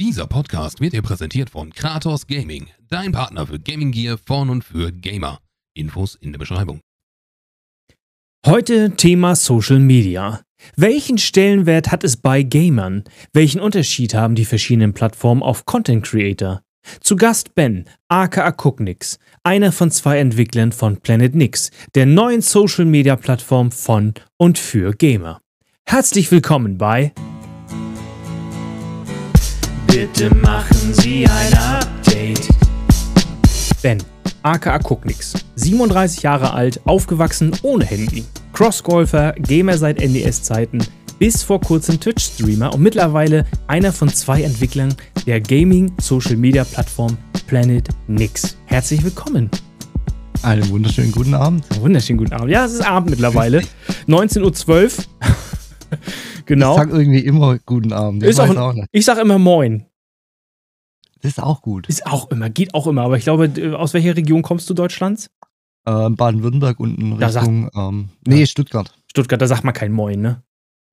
Dieser Podcast wird dir präsentiert von Kratos Gaming, dein Partner für Gaming Gear von und für Gamer. Infos in der Beschreibung. Heute Thema Social Media. Welchen Stellenwert hat es bei Gamern? Welchen Unterschied haben die verschiedenen Plattformen auf Content Creator? Zu Gast Ben, aka Cooknix, einer von zwei Entwicklern von Planet Nix, der neuen Social Media Plattform von und für Gamer. Herzlich willkommen bei Bitte machen Sie ein Update. Ben, aka Cooknix, 37 Jahre alt, aufgewachsen ohne Handy. Crossgolfer, Gamer seit NDS-Zeiten, bis vor kurzem Twitch-Streamer und mittlerweile einer von zwei Entwicklern der Gaming-Social-Media-Plattform Planet Nix. Herzlich willkommen. Einen wunderschönen guten Abend. Wunderschönen guten Abend. Ja, es ist Abend mittlerweile. 19.12 Uhr. genau. Ich sag irgendwie immer guten Abend. Ist auch, auch ich sag immer Moin. Das ist auch gut. Ist auch immer, geht auch immer. Aber ich glaube, aus welcher Region kommst du Deutschlands? Ähm, Baden-Württemberg unten Richtung. Sagt, ähm, nee, ja. Stuttgart. Stuttgart, da sagt man kein Moin, ne?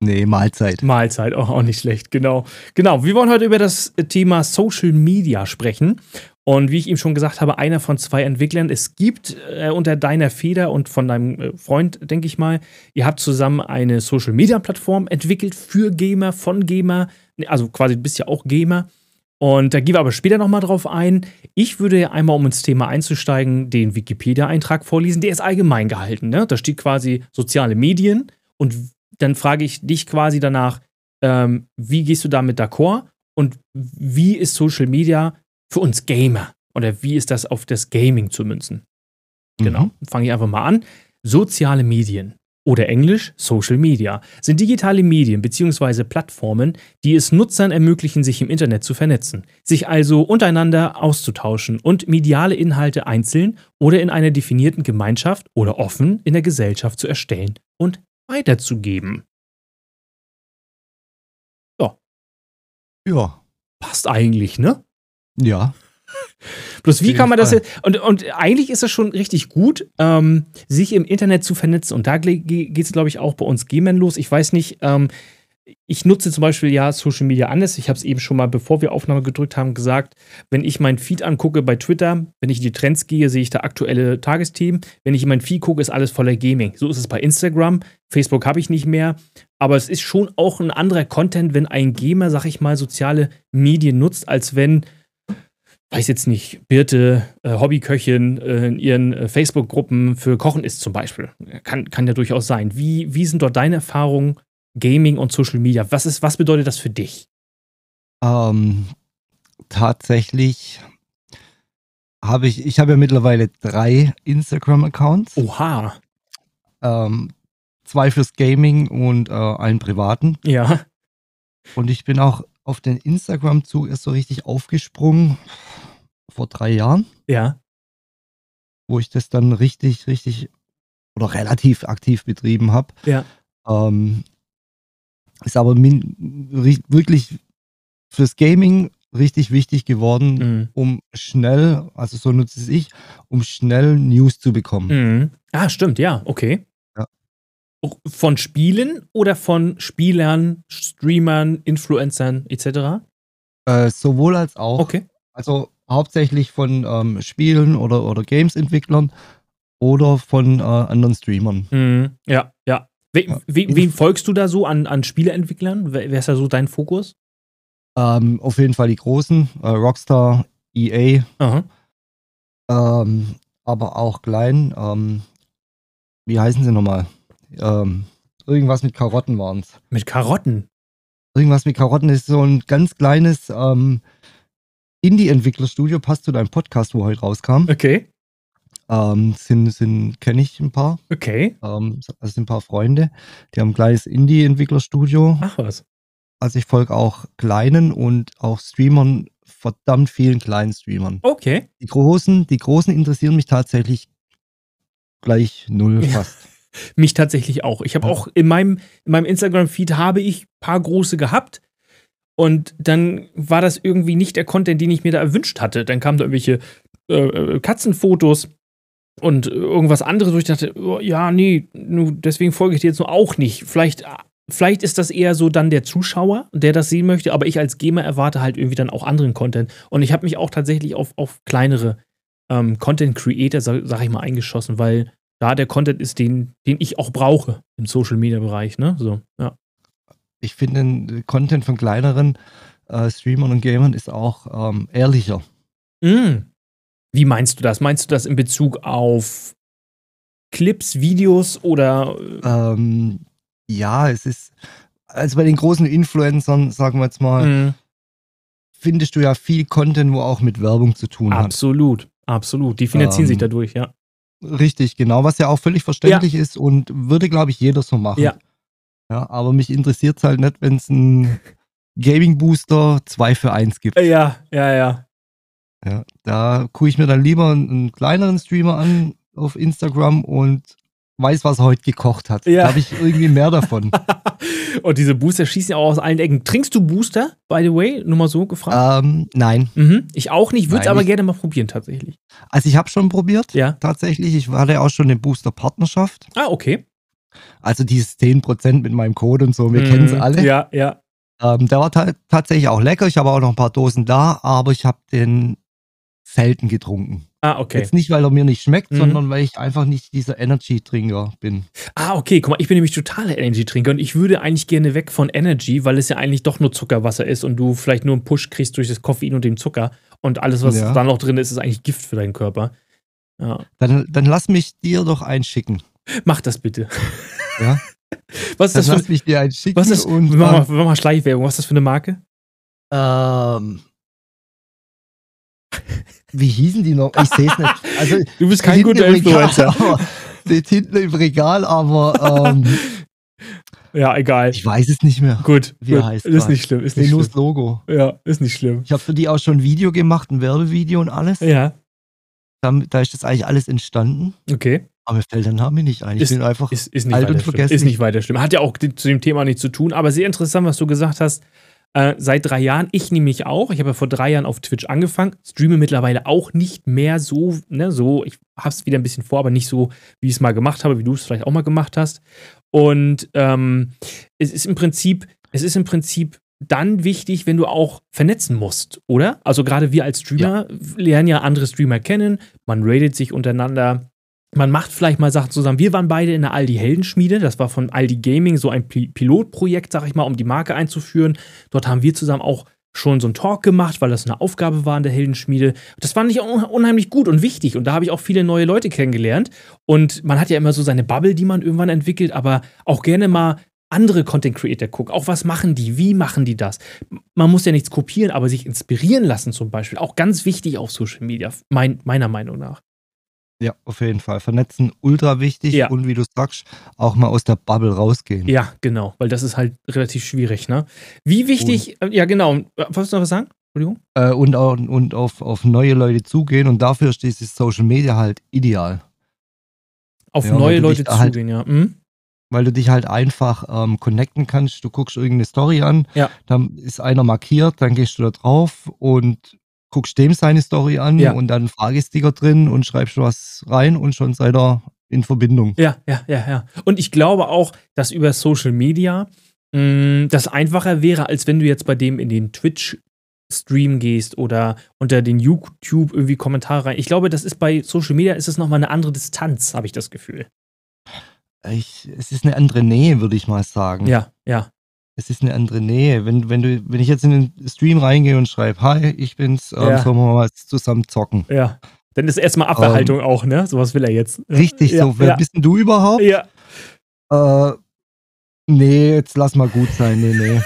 Nee, Mahlzeit. Mahlzeit, auch, auch nicht schlecht, genau. Genau, wir wollen heute über das Thema Social Media sprechen. Und wie ich ihm schon gesagt habe, einer von zwei Entwicklern. Es gibt äh, unter deiner Feder und von deinem äh, Freund, denke ich mal, ihr habt zusammen eine Social Media Plattform entwickelt für Gamer, von Gamer. Also quasi, du bist ja auch Gamer. Und da gehen wir aber später nochmal drauf ein. Ich würde ja einmal, um ins Thema einzusteigen, den Wikipedia-Eintrag vorlesen. Der ist allgemein gehalten. Ne? Da steht quasi soziale Medien. Und dann frage ich dich quasi danach, ähm, wie gehst du damit d'accord? Und wie ist Social Media für uns Gamer? Oder wie ist das auf das Gaming zu münzen? Genau, mhm. fange ich einfach mal an. Soziale Medien oder Englisch Social Media sind digitale Medien bzw. Plattformen, die es Nutzern ermöglichen, sich im Internet zu vernetzen, sich also untereinander auszutauschen und mediale Inhalte einzeln oder in einer definierten Gemeinschaft oder offen in der Gesellschaft zu erstellen und weiterzugeben. Ja. Ja. Passt eigentlich, ne? Ja. Bloß wie kann man das jetzt, und, und eigentlich ist es schon richtig gut, ähm, sich im Internet zu vernetzen. Und da geht es, glaube ich, auch bei uns Gamern los. Ich weiß nicht, ähm, ich nutze zum Beispiel ja Social Media anders. Ich habe es eben schon mal, bevor wir Aufnahme gedrückt haben, gesagt, wenn ich meinen Feed angucke bei Twitter, wenn ich in die Trends gehe, sehe ich da aktuelle Tagesthemen. Wenn ich in meinen Feed gucke, ist alles voller Gaming. So ist es bei Instagram. Facebook habe ich nicht mehr. Aber es ist schon auch ein anderer Content, wenn ein Gamer, sag ich mal, soziale Medien nutzt, als wenn weiß jetzt nicht, Birte, äh, Hobbyköchin äh, in ihren äh, Facebook-Gruppen für Kochen ist zum Beispiel. Kann, kann ja durchaus sein. Wie, wie sind dort deine Erfahrungen, Gaming und Social Media? Was, ist, was bedeutet das für dich? Ähm, tatsächlich habe ich, ich habe ja mittlerweile drei Instagram-Accounts. Oha. Ähm, zwei fürs Gaming und äh, einen privaten. Ja. Und ich bin auch auf den Instagram-Zug erst so richtig aufgesprungen vor drei Jahren. Ja. Wo ich das dann richtig, richtig oder relativ aktiv betrieben habe. Ja. Ähm, ist aber wirklich fürs Gaming richtig wichtig geworden, mhm. um schnell, also so nutze es ich, um schnell News zu bekommen. Mhm. Ah, stimmt, ja, okay. Von Spielen oder von Spielern, Streamern, Influencern etc.? Äh, sowohl als auch. Okay. Also hauptsächlich von ähm, Spielen oder, oder Games-Entwicklern oder von äh, anderen Streamern. Mhm. Ja, ja. We ja. We wen folgst du da so an, an Spieleentwicklern? Wer, wer ist da so dein Fokus? Ähm, auf jeden Fall die großen, äh, Rockstar, EA, ähm, aber auch klein. Ähm, wie heißen sie nochmal? Ähm, irgendwas mit Karotten waren es. Mit Karotten? Irgendwas mit Karotten ist so ein ganz kleines ähm, Indie-Entwicklerstudio, passt zu deinem Podcast, wo heute rauskam. Okay. Ähm, sind, sind kenne ich ein paar. Okay. Ähm, also sind ein paar Freunde. Die haben ein kleines Indie-Entwicklerstudio. Ach was. Also ich folge auch kleinen und auch Streamern, verdammt vielen kleinen Streamern. Okay. Die großen, die großen interessieren mich tatsächlich gleich null fast. Mich tatsächlich auch. Ich habe auch in meinem, in meinem Instagram-Feed habe ich ein paar große gehabt. Und dann war das irgendwie nicht der Content, den ich mir da erwünscht hatte. Dann kamen da irgendwelche äh, äh Katzenfotos und irgendwas anderes, wo ich dachte, oh, ja, nee, deswegen folge ich dir jetzt nur auch nicht. Vielleicht vielleicht ist das eher so dann der Zuschauer, der das sehen möchte, aber ich als Gamer erwarte halt irgendwie dann auch anderen Content. Und ich habe mich auch tatsächlich auf, auf kleinere ähm, Content Creator, sag, sag, ich mal, eingeschossen, weil da der Content ist, den, den ich auch brauche im Social Media Bereich, ne? So, ja. Ich finde, Content von kleineren äh, Streamern und Gamern ist auch ähm, ehrlicher. Mm. Wie meinst du das? Meinst du das in Bezug auf Clips, Videos oder? Ähm, ja, es ist, also bei den großen Influencern, sagen wir jetzt mal, mm. findest du ja viel Content, wo auch mit Werbung zu tun absolut, hat. Absolut, absolut. Die finanzieren ähm, sich dadurch, ja. Richtig, genau, was ja auch völlig verständlich ja. ist und würde, glaube ich, jeder so machen. Ja. Ja, aber mich interessiert es halt nicht, wenn es ein Gaming Booster 2 für 1 gibt. Ja, ja, ja. Ja, da gucke ich mir dann lieber einen, einen, kleineren Streamer an auf Instagram und weiß, was er heute gekocht hat. Ja. Da habe ich irgendwie mehr davon. und diese Booster schießen ja auch aus allen Ecken. Trinkst du Booster, by the way? Nur mal so gefragt. Ähm, nein. Mhm. Ich auch nicht, würde es aber gerne mal probieren, tatsächlich. Also ich habe schon probiert, ja. tatsächlich. Ich hatte auch schon eine Booster-Partnerschaft. Ah, okay. Also dieses 10% mit meinem Code und so, wir mhm. kennen es alle. Ja, ja. Ähm, der war tatsächlich auch lecker. Ich habe auch noch ein paar Dosen da, aber ich habe den selten getrunken. Ah, okay. Jetzt nicht, weil er mir nicht schmeckt, mhm. sondern weil ich einfach nicht dieser Energy-Trinker bin. Ah, okay. Guck mal, ich bin nämlich totaler Energy-Trinker und ich würde eigentlich gerne weg von Energy, weil es ja eigentlich doch nur Zuckerwasser ist und du vielleicht nur einen Push kriegst durch das Koffein und den Zucker und alles, was ja. da noch drin ist, ist eigentlich Gift für deinen Körper. Ja. Dann, dann lass mich dir doch einschicken. Mach das bitte. Ja. Was ist das lass für, mich dir einschicken. Was ist, und, mach, mal, mach mal Schleichwerbung. Was ist das für eine Marke? Ähm. Wie hießen die noch? Ich sehe es nicht. Also, du bist kein guter Influencer. Steht hinten im Regal, aber ähm, ja, egal. Ich weiß es nicht mehr. Gut, wie gut. heißt Ist nicht schlimm. Ist nicht schlimm. Logo. Ja, ist nicht schlimm. Ich habe für die auch schon ein Video gemacht, ein Werbevideo und alles. Ja. Da, da ist das eigentlich alles entstanden. Okay. Aber mir fällt der Name nicht ein. Ich ist, bin einfach ist, ist alt und vergessen. Ist nicht weiter schlimm. Hat ja auch zu dem Thema nichts zu tun, aber sehr interessant, was du gesagt hast. Äh, seit drei Jahren, ich nämlich auch. Ich habe ja vor drei Jahren auf Twitch angefangen, streame mittlerweile auch nicht mehr so, ne, so, ich habe es wieder ein bisschen vor, aber nicht so, wie ich es mal gemacht habe, wie du es vielleicht auch mal gemacht hast. Und ähm, es ist im Prinzip, es ist im Prinzip dann wichtig, wenn du auch vernetzen musst, oder? Also gerade wir als Streamer ja. lernen ja andere Streamer kennen, man ratet sich untereinander, man macht vielleicht mal Sachen zusammen. Wir waren beide in der Aldi Heldenschmiede. Das war von Aldi Gaming so ein Pilotprojekt, sag ich mal, um die Marke einzuführen. Dort haben wir zusammen auch schon so einen Talk gemacht, weil das eine Aufgabe war in der Heldenschmiede. Das fand ich unheimlich gut und wichtig. Und da habe ich auch viele neue Leute kennengelernt. Und man hat ja immer so seine Bubble, die man irgendwann entwickelt, aber auch gerne mal andere Content Creator gucken. Auch was machen die? Wie machen die das? Man muss ja nichts kopieren, aber sich inspirieren lassen zum Beispiel. Auch ganz wichtig auf Social Media, mein, meiner Meinung nach. Ja, auf jeden Fall. Vernetzen ultra wichtig ja. und wie du sagst, auch mal aus der Bubble rausgehen. Ja, genau, weil das ist halt relativ schwierig, ne? Wie wichtig, und, äh, ja genau, wolltest du noch was sagen? Entschuldigung? Äh, und auch, und auf, auf neue Leute zugehen und dafür ist dieses Social Media halt ideal. Auf ja, neue Leute halt zugehen, ja. Mhm. Weil du dich halt einfach ähm, connecten kannst. Du guckst irgendeine Story an, ja. dann ist einer markiert, dann gehst du da drauf und guckst dem seine Story an ja. und dann Fragesticker drin und schreibst was rein und schon seid ihr in Verbindung. Ja, ja, ja, ja. Und ich glaube auch, dass über Social Media mh, mm, das einfacher wäre, als wenn du jetzt bei dem in den Twitch Stream gehst oder unter den YouTube irgendwie Kommentare rein. Ich glaube, das ist bei Social Media ist es nochmal eine andere Distanz, habe ich das Gefühl. Ich, es ist eine andere Nähe, würde ich mal sagen. Ja, ja es ist eine andere Nähe. Wenn, wenn, du, wenn ich jetzt in den Stream reingehe und schreibe, hi, ich bin's, ähm, ja. sollen wir mal zusammen zocken. Ja. Dann ist erstmal Abwehrhaltung ähm, auch, ne? Sowas will er jetzt. Richtig, ja, so. Wer ja. bist denn du überhaupt? Ja. Äh, nee, jetzt lass mal gut sein. Nee, nee.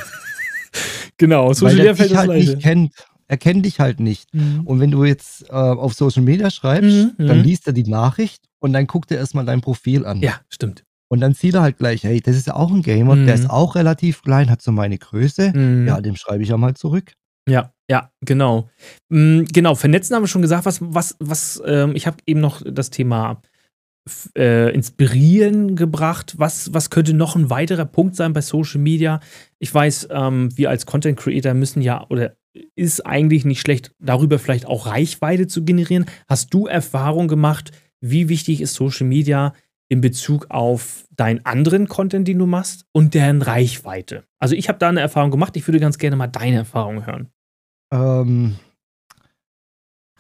genau, Social Media fällt halt nicht kennt. Er kennt dich halt nicht. Mhm. Und wenn du jetzt äh, auf Social Media schreibst, mhm, dann mhm. liest er die Nachricht und dann guckt er erstmal dein Profil an. Ja, stimmt. Und dann sieht er halt gleich, hey, das ist ja auch ein Gamer, mhm. der ist mhm. auch relativ klein, hat so meine Größe. Mhm. Ja, dem schreibe ich ja mal zurück. Ja, ja, genau. Mhm, genau, vernetzen haben wir schon gesagt, was, was, was, ähm, ich habe eben noch das Thema äh, inspirieren gebracht. Was, was könnte noch ein weiterer Punkt sein bei Social Media? Ich weiß, ähm, wir als Content Creator müssen ja oder ist eigentlich nicht schlecht, darüber vielleicht auch Reichweite zu generieren. Hast du Erfahrung gemacht, wie wichtig ist Social Media in Bezug auf deinen anderen Content, den du machst und deren Reichweite? Also ich habe da eine Erfahrung gemacht, ich würde ganz gerne mal deine Erfahrung hören. Ähm,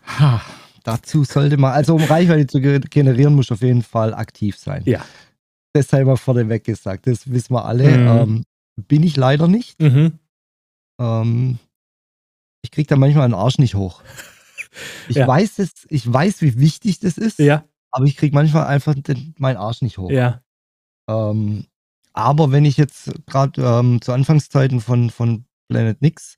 ha, dazu sollte man, also um Reichweite zu generieren, muss auf jeden Fall aktiv sein. Ja. Das sei mal vorneweg gesagt, das wissen wir alle. Mhm. Ähm, bin ich leider nicht. Mhm. Ähm, ich kriege da manchmal einen Arsch nicht hoch. Ich ja. weiß es, ich weiß, wie wichtig das ist, ja. Aber ich kriege manchmal einfach den, meinen Arsch nicht hoch. Ja. Ähm, aber wenn ich jetzt gerade ähm, zu Anfangszeiten von, von Planet Nix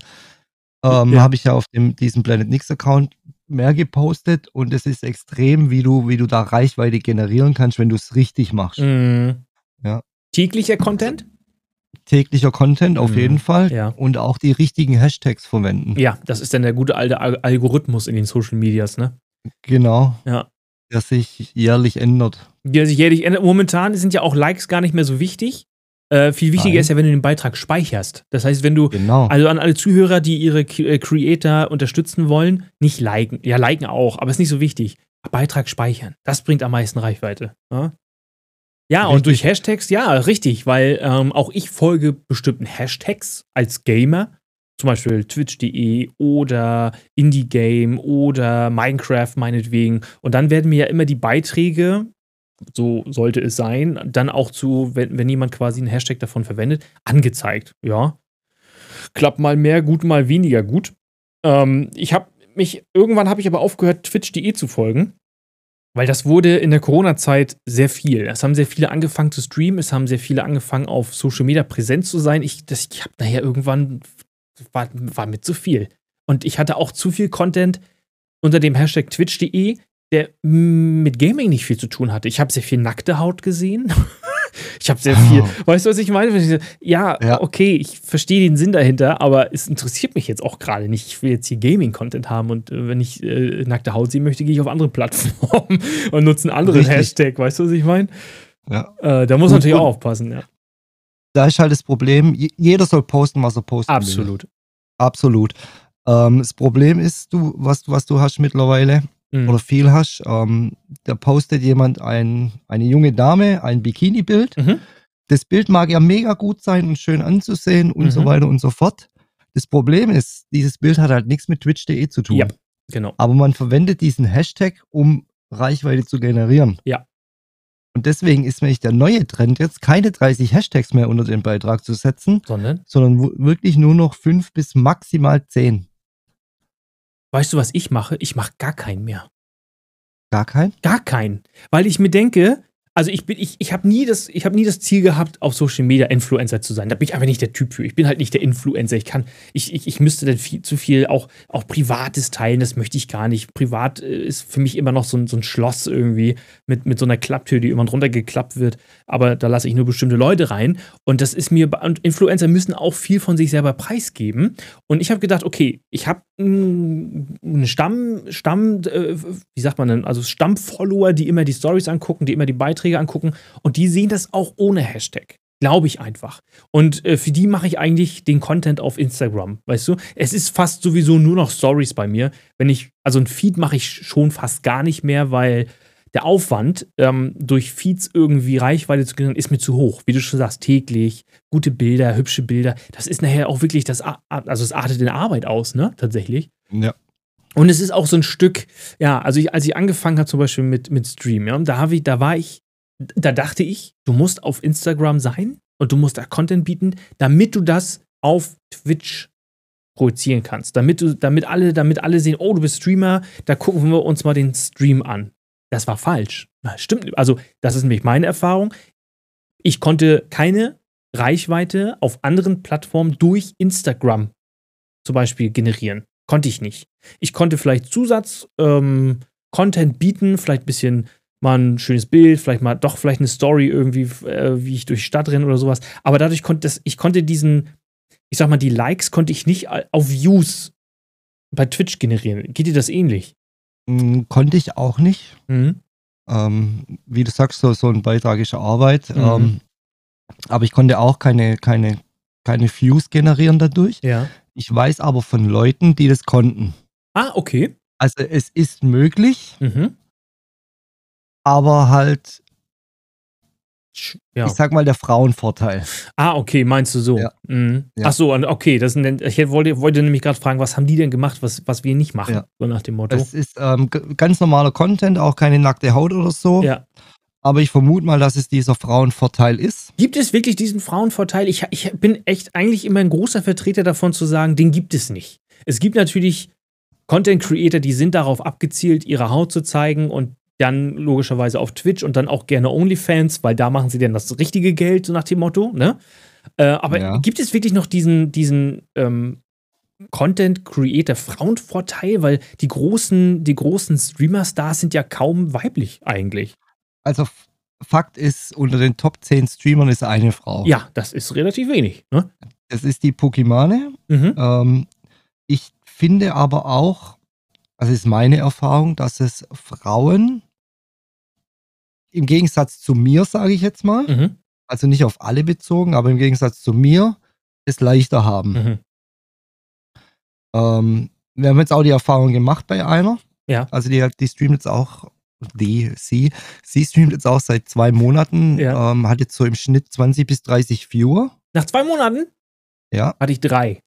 ähm, ja. habe ich ja auf dem, diesem Planet Nix Account mehr gepostet und es ist extrem, wie du, wie du da Reichweite generieren kannst, wenn du es richtig machst. Mhm. Ja. Täglicher Content? täglicher Content auf mhm. jeden Fall ja. und auch die richtigen Hashtags verwenden. Ja, das ist dann der gute alte Algorithmus in den Social Medias, ne? Genau. Ja. Der sich jährlich ändert. Der sich jährlich ändert. Momentan sind ja auch Likes gar nicht mehr so wichtig. Äh, viel wichtiger Nein. ist ja, wenn du den Beitrag speicherst. Das heißt, wenn du, genau. also an alle Zuhörer, die ihre äh, Creator unterstützen wollen, nicht liken. Ja, liken auch, aber ist nicht so wichtig. Beitrag speichern. Das bringt am meisten Reichweite. Ja? Ja, richtig. und durch Hashtags, ja, richtig, weil ähm, auch ich folge bestimmten Hashtags als Gamer, zum Beispiel twitch.de oder Indie-Game oder Minecraft meinetwegen. Und dann werden mir ja immer die Beiträge, so sollte es sein, dann auch zu, wenn, wenn jemand quasi einen Hashtag davon verwendet, angezeigt. Ja. Klappt mal mehr gut, mal weniger gut. Ähm, ich habe mich, irgendwann habe ich aber aufgehört, twitch.de zu folgen weil das wurde in der Corona-Zeit sehr viel. Es haben sehr viele angefangen zu streamen, es haben sehr viele angefangen, auf Social Media präsent zu sein. Ich, ich habe nachher irgendwann, war, war mit zu viel. Und ich hatte auch zu viel Content unter dem Hashtag twitch.de, der mit Gaming nicht viel zu tun hatte. Ich habe sehr viel nackte Haut gesehen. Ich habe sehr viel. Oh. Weißt du, was ich meine? Ja, ja. okay, ich verstehe den Sinn dahinter, aber es interessiert mich jetzt auch gerade nicht. Ich will jetzt hier Gaming-Content haben und äh, wenn ich äh, nackte Haut sehen möchte, gehe ich auf andere Plattformen und nutze einen anderen Richtig. Hashtag. Weißt du, was ich meine? Ja. Äh, da muss man natürlich auch aufpassen, ja. Da ist halt das Problem, jeder soll posten, was er posten Absolut. will. Absolut. Ähm, das Problem ist, du, was, was du hast mittlerweile, mhm. oder viel hast, ähm, da postet jemand ein, eine junge Dame ein Bikini-Bild. Mhm. Das Bild mag ja mega gut sein und schön anzusehen und mhm. so weiter und so fort. Das Problem ist, dieses Bild hat halt nichts mit twitch.de zu tun. Ja, genau. Aber man verwendet diesen Hashtag, um Reichweite zu generieren. Ja. Und deswegen ist nämlich der neue Trend jetzt, keine 30 Hashtags mehr unter den Beitrag zu setzen, sondern, sondern wirklich nur noch fünf bis maximal zehn. Weißt du, was ich mache? Ich mache gar keinen mehr. Gar keinen? Gar keinen. Weil ich mir denke, also ich bin, ich, ich habe nie das, ich habe nie das Ziel gehabt, auf Social Media Influencer zu sein. Da bin ich einfach nicht der Typ für. Ich bin halt nicht der Influencer. Ich kann, ich, ich, ich müsste dann viel zu viel auch, auch Privates teilen. Das möchte ich gar nicht. Privat äh, ist für mich immer noch so ein, so ein Schloss irgendwie mit, mit so einer Klapptür, die immer runtergeklappt wird. Aber da lasse ich nur bestimmte Leute rein. Und das ist mir, und Influencer müssen auch viel von sich selber preisgeben. Und ich habe gedacht, okay, ich habe einen Stamm, Stamm, äh, wie sagt man denn, also Stammfollower, die immer die Stories angucken, die immer die Beiträge Beiträge angucken und die sehen das auch ohne Hashtag. Glaube ich einfach. Und äh, für die mache ich eigentlich den Content auf Instagram, weißt du? Es ist fast sowieso nur noch Stories bei mir. Wenn ich, also ein Feed mache ich schon fast gar nicht mehr, weil der Aufwand, ähm, durch Feeds irgendwie Reichweite zu generieren, ist mir zu hoch. Wie du schon sagst, täglich, gute Bilder, hübsche Bilder. Das ist nachher auch wirklich das, also es artet in Arbeit aus, ne? Tatsächlich. Ja. Und es ist auch so ein Stück, ja, also ich, als ich angefangen habe, zum Beispiel mit, mit Stream, ja, da, ich, da war ich da dachte ich, du musst auf Instagram sein und du musst da Content bieten, damit du das auf Twitch projizieren kannst. Damit du, damit alle, damit alle sehen, oh, du bist Streamer, da gucken wir uns mal den Stream an. Das war falsch. Stimmt. Also, das ist nämlich meine Erfahrung. Ich konnte keine Reichweite auf anderen Plattformen durch Instagram zum Beispiel generieren. Konnte ich nicht. Ich konnte vielleicht Zusatz-Content ähm, bieten, vielleicht ein bisschen mal ein schönes Bild, vielleicht mal doch vielleicht eine Story irgendwie, äh, wie ich durch die Stadt renne oder sowas. Aber dadurch konnte das, ich konnte diesen, ich sag mal, die Likes konnte ich nicht auf Views bei Twitch generieren. Geht dir das ähnlich? Mhm, konnte ich auch nicht. Mhm. Ähm, wie du sagst, so, so ein Beitrag ist Arbeit. Mhm. Ähm, aber ich konnte auch keine, keine, keine Views generieren dadurch. Ja. Ich weiß aber von Leuten, die das konnten. Ah, okay. Also es ist möglich. Mhm aber halt ja. ich sag mal, der Frauenvorteil. Ah, okay, meinst du so? Ja. Mhm. Ja. Ach so, okay, das sind, ich wollte, wollte nämlich gerade fragen, was haben die denn gemacht, was, was wir nicht machen, so nach dem Motto. Das ist ähm, ganz normaler Content, auch keine nackte Haut oder so. Ja. Aber ich vermute mal, dass es dieser Frauenvorteil ist. Gibt es wirklich diesen Frauenvorteil? Ich, ich bin echt eigentlich immer ein großer Vertreter davon zu sagen, den gibt es nicht. Es gibt natürlich Content Creator, die sind darauf abgezielt, ihre Haut zu zeigen und dann logischerweise auf Twitch und dann auch gerne OnlyFans, weil da machen sie dann das richtige Geld, so nach dem Motto, ne? Äh, aber ja. gibt es wirklich noch diesen, diesen ähm, Content Creator Frauenvorteil? Weil die großen, die großen Streamer-Stars sind ja kaum weiblich eigentlich. Also Fakt ist, unter den Top 10 Streamern ist eine Frau. Ja, das ist relativ wenig. Ne? Das ist die Pokimane. Mhm. Ähm, ich finde aber auch, also ist meine Erfahrung, dass es Frauen im Gegensatz zu mir, sage ich jetzt mal, mhm. also nicht auf alle bezogen, aber im Gegensatz zu mir, es leichter haben. Mhm. Ähm, wir haben jetzt auch die Erfahrung gemacht bei einer. Ja. Also die, die streamt jetzt auch, die, sie, sie streamt jetzt auch seit zwei Monaten, ja. ähm, hat jetzt so im Schnitt 20 bis 30 Viewer. Nach zwei Monaten? Ja. Hatte ich drei.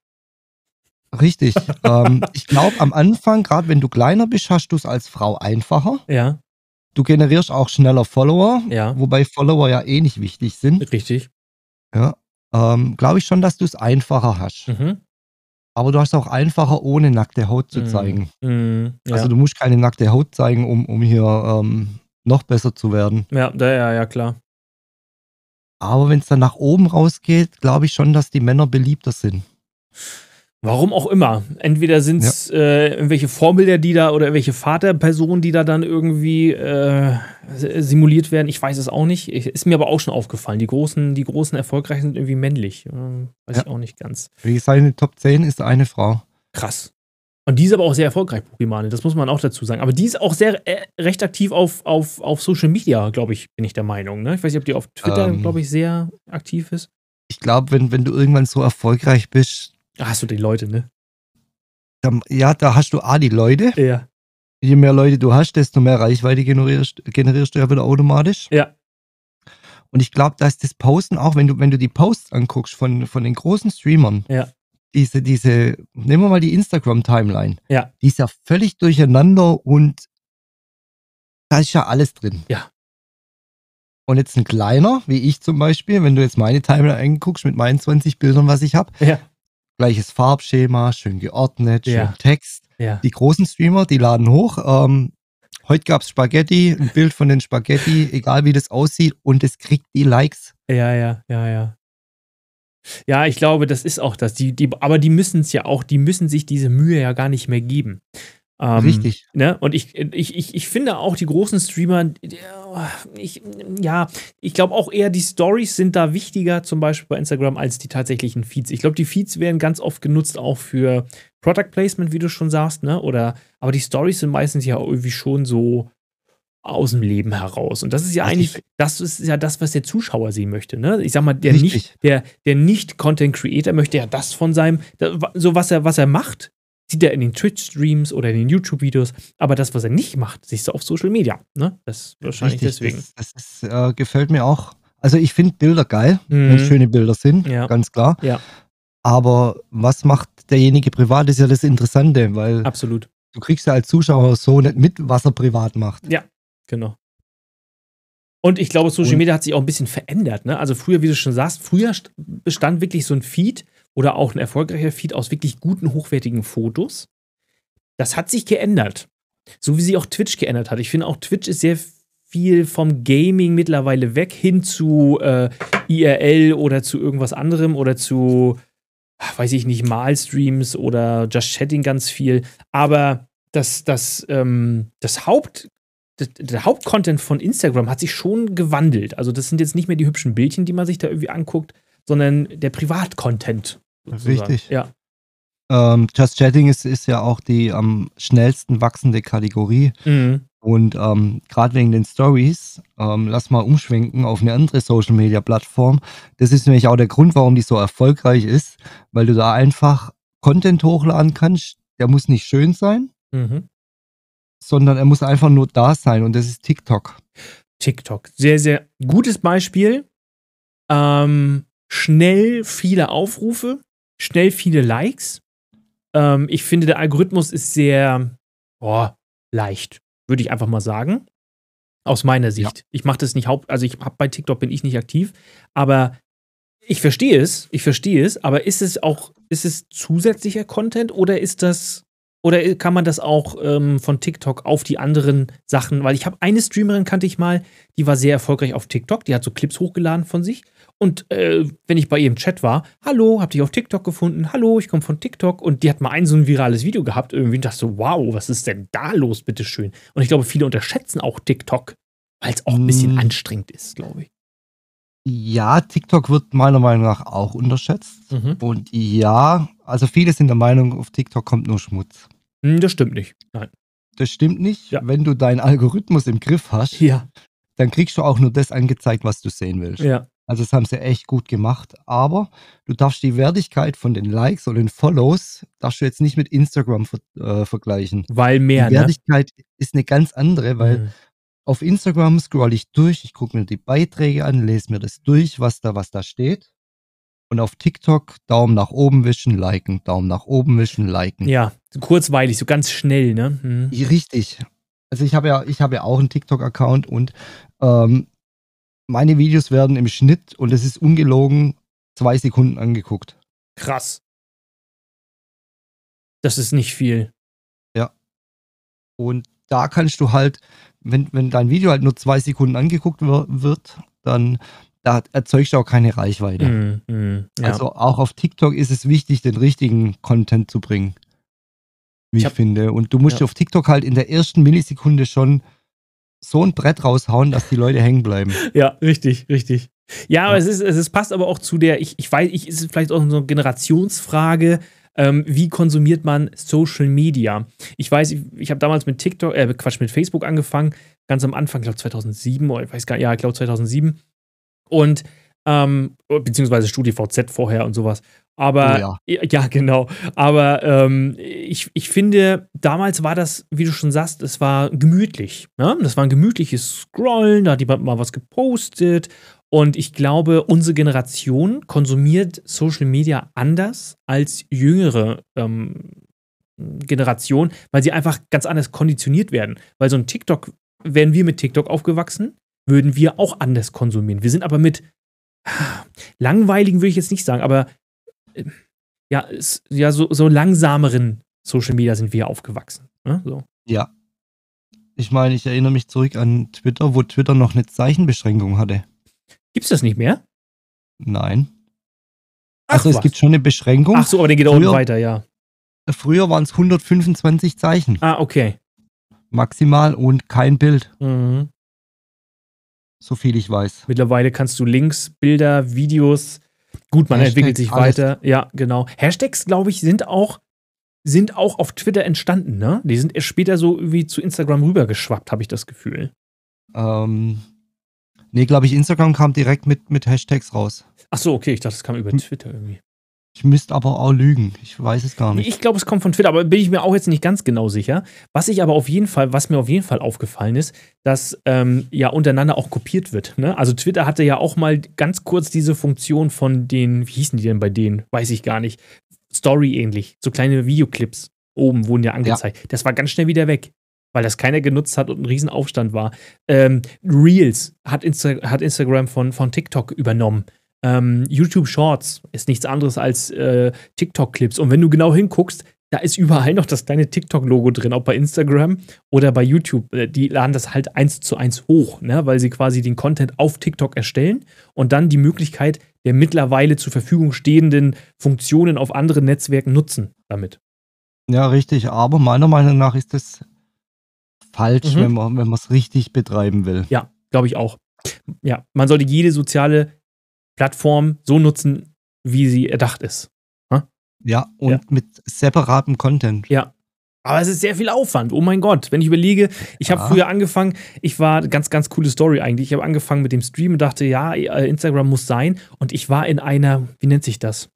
Richtig. ähm, ich glaube, am Anfang, gerade wenn du kleiner bist, hast du es als Frau einfacher. Ja. Du generierst auch schneller Follower, ja. wobei Follower ja eh nicht wichtig sind. Richtig. Ja. Ähm, glaube ich schon, dass du es einfacher hast. Mhm. Aber du hast auch einfacher, ohne nackte Haut zu mhm. zeigen. Mhm. Ja. Also du musst keine nackte Haut zeigen, um, um hier ähm, noch besser zu werden. Ja, ja, ja, klar. Aber wenn es dann nach oben rausgeht, glaube ich schon, dass die Männer beliebter sind. Warum auch immer. Entweder sind es ja. äh, irgendwelche Vorbilder, die da oder irgendwelche Vaterpersonen, die da dann irgendwie äh, simuliert werden. Ich weiß es auch nicht. Ich, ist mir aber auch schon aufgefallen. Die großen, die großen Erfolgreichen sind irgendwie männlich. Äh, weiß ja. ich auch nicht ganz. Wie gesagt, in den Top 10 ist eine Frau. Krass. Und die ist aber auch sehr erfolgreich, Pokémon. Das muss man auch dazu sagen. Aber die ist auch sehr äh, recht aktiv auf, auf, auf Social Media, glaube ich, bin ich der Meinung. Ne? Ich weiß nicht, ob die auf Twitter, ähm, glaube ich, sehr aktiv ist. Ich glaube, wenn, wenn du irgendwann so erfolgreich bist, da hast du die Leute, ne? ja, da hast du A, die Leute. Ja. Je mehr Leute du hast, desto mehr Reichweite generierst, generierst du ja wieder automatisch. Ja. Und ich glaube, dass das Posten, auch wenn du, wenn du die Posts anguckst von, von den großen Streamern, ja. diese, diese, nehmen wir mal die Instagram-Timeline, ja. die ist ja völlig durcheinander und da ist ja alles drin. Ja. Und jetzt ein kleiner, wie ich zum Beispiel, wenn du jetzt meine Timeline anguckst mit meinen 20 Bildern, was ich habe, ja gleiches Farbschema, schön geordnet, schön ja. Text. Ja. Die großen Streamer, die laden hoch. Ähm, heute gab es Spaghetti, ein Bild von den Spaghetti, egal wie das aussieht, und es kriegt die Likes. Ja, ja, ja, ja. Ja, ich glaube, das ist auch das. Die, die, aber die müssen es ja auch, die müssen sich diese Mühe ja gar nicht mehr geben. Ähm, Richtig. Ne? Und ich, ich, ich, ich finde auch die großen Streamer, ich, ja, ich glaube auch eher die Stories sind da wichtiger, zum Beispiel bei Instagram, als die tatsächlichen Feeds. Ich glaube, die Feeds werden ganz oft genutzt auch für Product Placement, wie du schon sagst, ne? Oder, aber die Stories sind meistens ja irgendwie schon so aus dem Leben heraus. Und das ist ja also eigentlich, das ist ja das, was der Zuschauer sehen möchte. Ne? Ich sag mal, der Richtig. nicht, der, der nicht Content Creator möchte ja das von seinem, so was er, was er macht, sieht er in den Twitch-Streams oder in den YouTube-Videos, aber das, was er nicht macht, siehst du auf Social Media. Ne? Das ist wahrscheinlich Richtig, deswegen. Das, das ist, äh, gefällt mir auch. Also ich finde Bilder geil, mhm. wenn schöne Bilder sind, ja. ganz klar. Ja. Aber was macht derjenige privat, ist ja das Interessante, weil Absolut. du kriegst ja als Zuschauer so nicht mit, was er privat macht. Ja, genau. Und ich glaube, Social Media hat sich auch ein bisschen verändert. Ne? Also früher, wie du schon sagst, früher bestand wirklich so ein Feed, oder auch ein erfolgreicher Feed aus wirklich guten, hochwertigen Fotos. Das hat sich geändert. So wie sich auch Twitch geändert hat. Ich finde auch Twitch ist sehr viel vom Gaming mittlerweile weg hin zu äh, IRL oder zu irgendwas anderem oder zu, weiß ich nicht, Malstreams oder Just Chatting ganz viel. Aber das, das, ähm, das Haupt, der Hauptcontent von Instagram hat sich schon gewandelt. Also das sind jetzt nicht mehr die hübschen Bildchen, die man sich da irgendwie anguckt, sondern der Privatcontent. Richtig. Ja. Ähm, Just Chatting ist, ist ja auch die am schnellsten wachsende Kategorie. Mhm. Und ähm, gerade wegen den Stories, ähm, lass mal umschwenken auf eine andere Social Media Plattform. Das ist nämlich auch der Grund, warum die so erfolgreich ist, weil du da einfach Content hochladen kannst. Der muss nicht schön sein, mhm. sondern er muss einfach nur da sein und das ist TikTok. TikTok. Sehr, sehr gutes Beispiel. Ähm, schnell viele Aufrufe, schnell viele Likes. Ähm, ich finde, der Algorithmus ist sehr oh, leicht, würde ich einfach mal sagen. Aus meiner Sicht. Ja. Ich mache das nicht haupt, also ich habe bei TikTok bin ich nicht aktiv, aber ich verstehe es, ich verstehe es, aber ist es auch, ist es zusätzlicher Content oder ist das, oder kann man das auch ähm, von TikTok auf die anderen Sachen, weil ich habe eine Streamerin kannte ich mal, die war sehr erfolgreich auf TikTok, die hat so Clips hochgeladen von sich und äh, wenn ich bei ihr im Chat war, hallo, hab dich auf TikTok gefunden, hallo, ich komme von TikTok und die hat mal ein so ein virales Video gehabt irgendwie und dachte so, wow, was ist denn da los, bitteschön. Und ich glaube, viele unterschätzen auch TikTok, weil es auch ein bisschen mm. anstrengend ist, glaube ich. Ja, TikTok wird meiner Meinung nach auch unterschätzt. Mhm. Und ja, also viele sind der Meinung, auf TikTok kommt nur Schmutz. Hm, das stimmt nicht. Nein. Das stimmt nicht. Ja. Wenn du deinen Algorithmus im Griff hast, ja. dann kriegst du auch nur das angezeigt, was du sehen willst. Ja. Also das haben sie echt gut gemacht. Aber du darfst die Wertigkeit von den Likes oder den Follows, darfst du jetzt nicht mit Instagram ver äh, vergleichen. Weil mehr, Die ne? Wertigkeit ne? ist eine ganz andere, weil mhm. auf Instagram scroll ich durch, ich gucke mir die Beiträge an, lese mir das durch, was da, was da steht. Und auf TikTok Daumen nach oben wischen, liken, Daumen nach oben wischen, liken. Ja, so kurzweilig, so ganz schnell, ne? Mhm. Richtig. Also ich habe ja, ich habe ja auch einen TikTok-Account und ähm, meine Videos werden im Schnitt, und es ist ungelogen, zwei Sekunden angeguckt. Krass. Das ist nicht viel. Ja. Und da kannst du halt, wenn, wenn dein Video halt nur zwei Sekunden angeguckt wird, dann da erzeugst du auch keine Reichweite. Mm, mm, ja. Also auch auf TikTok ist es wichtig, den richtigen Content zu bringen. Wie ich, ich finde. Und du musst ja. auf TikTok halt in der ersten Millisekunde schon so ein Brett raushauen, dass die Leute hängen bleiben. Ja, richtig, richtig. Ja, aber ja. es ist, es ist, passt aber auch zu der, ich, ich weiß, ich ist vielleicht auch so eine Generationsfrage. Ähm, wie konsumiert man Social Media? Ich weiß, ich, ich habe damals mit TikTok, äh, Quatsch, mit Facebook angefangen, ganz am Anfang, ich glaube 2007 oder ich weiß gar nicht, ja, ich glaube 2007. Und, ähm, beziehungsweise StudiVZ vorher und sowas. Aber oh ja. ja. genau. Aber ähm, ich, ich finde, damals war das, wie du schon sagst, es war gemütlich. Ne? Das war ein gemütliches Scrollen, da hat jemand mal was gepostet. Und ich glaube, unsere Generation konsumiert Social Media anders als jüngere ähm, Generation, weil sie einfach ganz anders konditioniert werden. Weil so ein TikTok, wären wir mit TikTok aufgewachsen, würden wir auch anders konsumieren. Wir sind aber mit langweiligen, würde ich jetzt nicht sagen, aber ja, ist, ja so, so langsameren Social Media sind wir aufgewachsen. Ne? So. Ja. Ich meine, ich erinnere mich zurück an Twitter, wo Twitter noch eine Zeichenbeschränkung hatte. Gibt's das nicht mehr? Nein. Ach, also es was. gibt schon eine Beschränkung. Ach so, aber den geht auch weiter, ja. Früher waren es 125 Zeichen. Ah, okay. Maximal und kein Bild. Mhm. So viel ich weiß. Mittlerweile kannst du Links, Bilder, Videos, Gut, man Hashtags, entwickelt sich alles. weiter. Ja, genau. Hashtags, glaube ich, sind auch, sind auch auf Twitter entstanden, ne? Die sind erst später so irgendwie zu Instagram rübergeschwappt, habe ich das Gefühl. Ähm, nee, glaube ich, Instagram kam direkt mit, mit Hashtags raus. Ach so, okay, ich dachte, es kam über hm. Twitter irgendwie. Ich müsste aber auch lügen. Ich weiß es gar nicht. Ich glaube, es kommt von Twitter, aber bin ich mir auch jetzt nicht ganz genau sicher. Was ich aber auf jeden Fall, was mir auf jeden Fall aufgefallen ist, dass ähm, ja untereinander auch kopiert wird. Ne? Also Twitter hatte ja auch mal ganz kurz diese Funktion von den, wie hießen die denn bei denen? Weiß ich gar nicht. Story ähnlich. So kleine Videoclips oben wurden ja angezeigt. Ja. Das war ganz schnell wieder weg weil das keiner genutzt hat und ein Riesenaufstand war. Ähm, Reels hat, Insta hat Instagram von, von TikTok übernommen. Ähm, YouTube Shorts ist nichts anderes als äh, TikTok-Clips. Und wenn du genau hinguckst, da ist überall noch das kleine TikTok-Logo drin, ob bei Instagram oder bei YouTube. Äh, die laden das halt eins zu eins hoch, ne? weil sie quasi den Content auf TikTok erstellen und dann die Möglichkeit der mittlerweile zur Verfügung stehenden Funktionen auf anderen Netzwerken nutzen damit. Ja, richtig. Aber meiner Meinung nach ist das falsch, mhm. wenn man wenn es richtig betreiben will. Ja, glaube ich auch. Ja, man sollte jede soziale Plattform so nutzen, wie sie erdacht ist. Ha? Ja, und ja. mit separatem Content. Ja. Aber es ist sehr viel Aufwand. Oh mein Gott, wenn ich überlege, ich habe früher angefangen, ich war ganz, ganz coole Story eigentlich. Ich habe angefangen mit dem Stream und dachte, ja, äh, Instagram muss sein. Und ich war in einer, wie nennt sich das?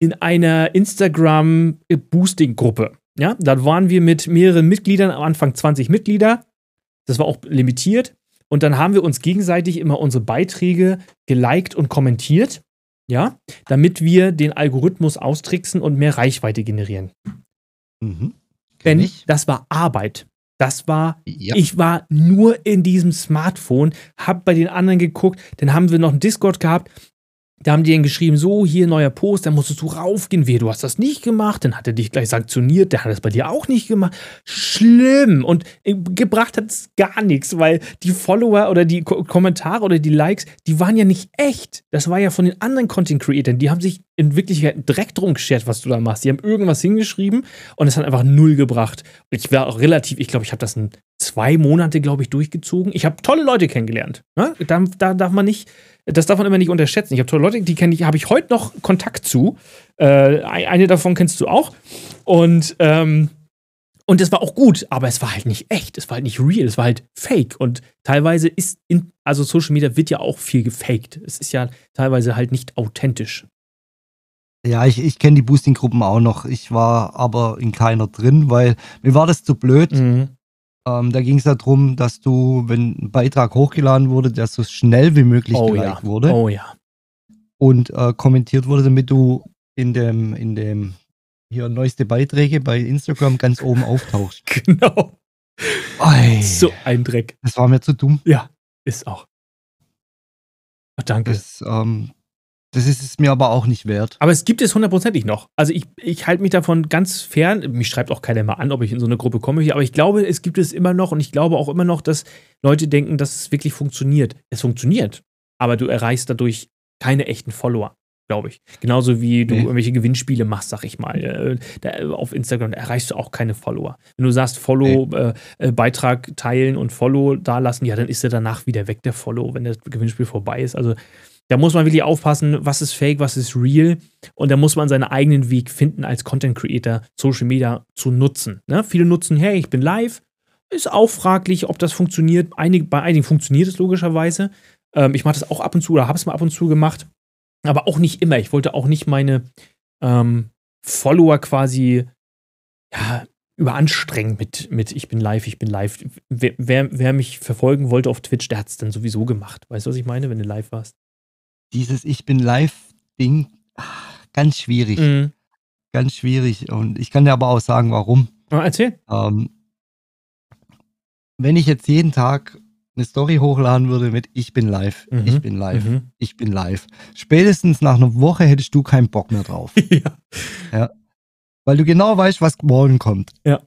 In einer Instagram-Boosting-Gruppe. Ja, da waren wir mit mehreren Mitgliedern, am Anfang 20 Mitglieder. Das war auch limitiert. Und dann haben wir uns gegenseitig immer unsere Beiträge geliked und kommentiert. Ja, damit wir den Algorithmus austricksen und mehr Reichweite generieren. Mhm. Denn das war Arbeit. Das war, ja. ich war nur in diesem Smartphone, hab bei den anderen geguckt, dann haben wir noch einen Discord gehabt, da haben die dann geschrieben, so, hier neuer Post, da musstest du raufgehen, wehe, du hast das nicht gemacht, dann hat er dich gleich sanktioniert, der hat das bei dir auch nicht gemacht. Schlimm. Und äh, gebracht hat es gar nichts, weil die Follower oder die Ko Kommentare oder die Likes, die waren ja nicht echt. Das war ja von den anderen Content Creators, die haben sich in Wirklichkeit direkt drum geschert, was du da machst. Die haben irgendwas hingeschrieben und es hat einfach null gebracht. Ich war auch relativ, ich glaube, ich habe das in zwei Monate, glaube ich, durchgezogen. Ich habe tolle Leute kennengelernt. Ne? Da, da darf man nicht das darf man immer nicht unterschätzen. Ich habe tolle Leute, die kenne ich, habe ich heute noch Kontakt zu. Äh, eine davon kennst du auch. Und, ähm, und das war auch gut, aber es war halt nicht echt, es war halt nicht real, es war halt fake. Und teilweise ist, in, also Social Media wird ja auch viel gefaked. Es ist ja teilweise halt nicht authentisch. Ja, ich, ich kenne die Boosting-Gruppen auch noch. Ich war aber in keiner drin, weil mir war das zu blöd. Mhm. Ähm, da ging es darum, dass du, wenn ein Beitrag hochgeladen wurde, der so schnell wie möglich oh, geliked ja. wurde. Oh ja. Und äh, kommentiert wurde, damit du in dem, in dem hier neueste Beiträge bei Instagram ganz oben auftauchst. Genau. Oi. So ein Dreck. Das war mir zu dumm. Ja, ist auch. Oh, danke. Das, ähm, das ist es mir aber auch nicht wert. Aber es gibt es hundertprozentig noch. Also ich, ich halte mich davon ganz fern. Mich schreibt auch keiner mal an, ob ich in so eine Gruppe komme. Aber ich glaube, es gibt es immer noch und ich glaube auch immer noch, dass Leute denken, dass es wirklich funktioniert. Es funktioniert, aber du erreichst dadurch keine echten Follower, glaube ich. Genauso wie du nee. irgendwelche Gewinnspiele machst, sag ich mal. Äh, da, auf Instagram erreichst du auch keine Follower. Wenn du sagst, Follow, nee. äh, äh, Beitrag teilen und Follow da lassen, ja, dann ist er danach wieder weg, der Follow, wenn das Gewinnspiel vorbei ist. Also da muss man wirklich aufpassen, was ist fake, was ist real. Und da muss man seinen eigenen Weg finden, als Content Creator Social Media zu nutzen. Ne? Viele nutzen, hey, ich bin live. Ist auch fraglich, ob das funktioniert. Einig, bei einigen funktioniert es logischerweise. Ähm, ich mache das auch ab und zu oder habe es mal ab und zu gemacht. Aber auch nicht immer. Ich wollte auch nicht meine ähm, Follower quasi ja, überanstrengen mit, mit ich bin live, ich bin live. Wer, wer, wer mich verfolgen wollte auf Twitch, der hat es dann sowieso gemacht. Weißt du, was ich meine, wenn du live warst? Dieses Ich bin live-Ding, ganz schwierig. Mhm. Ganz schwierig. Und ich kann dir aber auch sagen, warum. Oh, erzähl. Ähm, wenn ich jetzt jeden Tag eine Story hochladen würde mit Ich bin live, mhm. ich bin live, mhm. ich bin live. Spätestens nach einer Woche hättest du keinen Bock mehr drauf. ja. ja. Weil du genau weißt, was morgen kommt. Ja.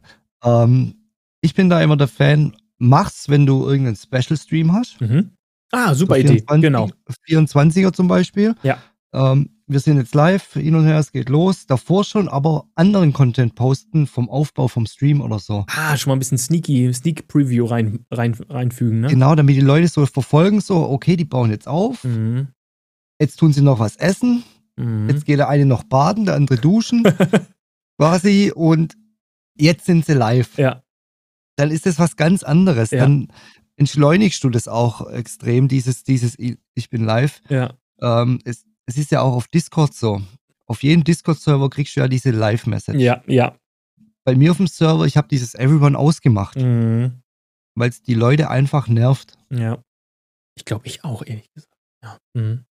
Ähm, ich bin da immer der Fan, mach's, wenn du irgendeinen Special Stream hast. Mhm. Ah, super so 24, Idee, genau. 24er zum Beispiel. Ja. Ähm, wir sind jetzt live, hin und her, es geht los. Davor schon, aber anderen Content posten vom Aufbau vom Stream oder so. Ah, schon mal ein bisschen sneaky, Sneak Preview rein, rein, reinfügen, ne? Genau, damit die Leute so verfolgen, so, okay, die bauen jetzt auf. Mhm. Jetzt tun sie noch was essen. Mhm. Jetzt geht der eine noch baden, der andere duschen. quasi. Und jetzt sind sie live. Ja. Dann ist das was ganz anderes. Ja. Dann entschleunigst du das auch extrem, dieses, dieses Ich bin live. Ja. Ähm, es, es ist ja auch auf Discord so. Auf jedem Discord-Server kriegst du ja diese Live-Message. Ja, ja. Bei mir auf dem Server, ich habe dieses Everyone ausgemacht. Mhm. Weil es die Leute einfach nervt. Ja. Ich glaube, ich auch, ehrlich gesagt. Ja. Mhm.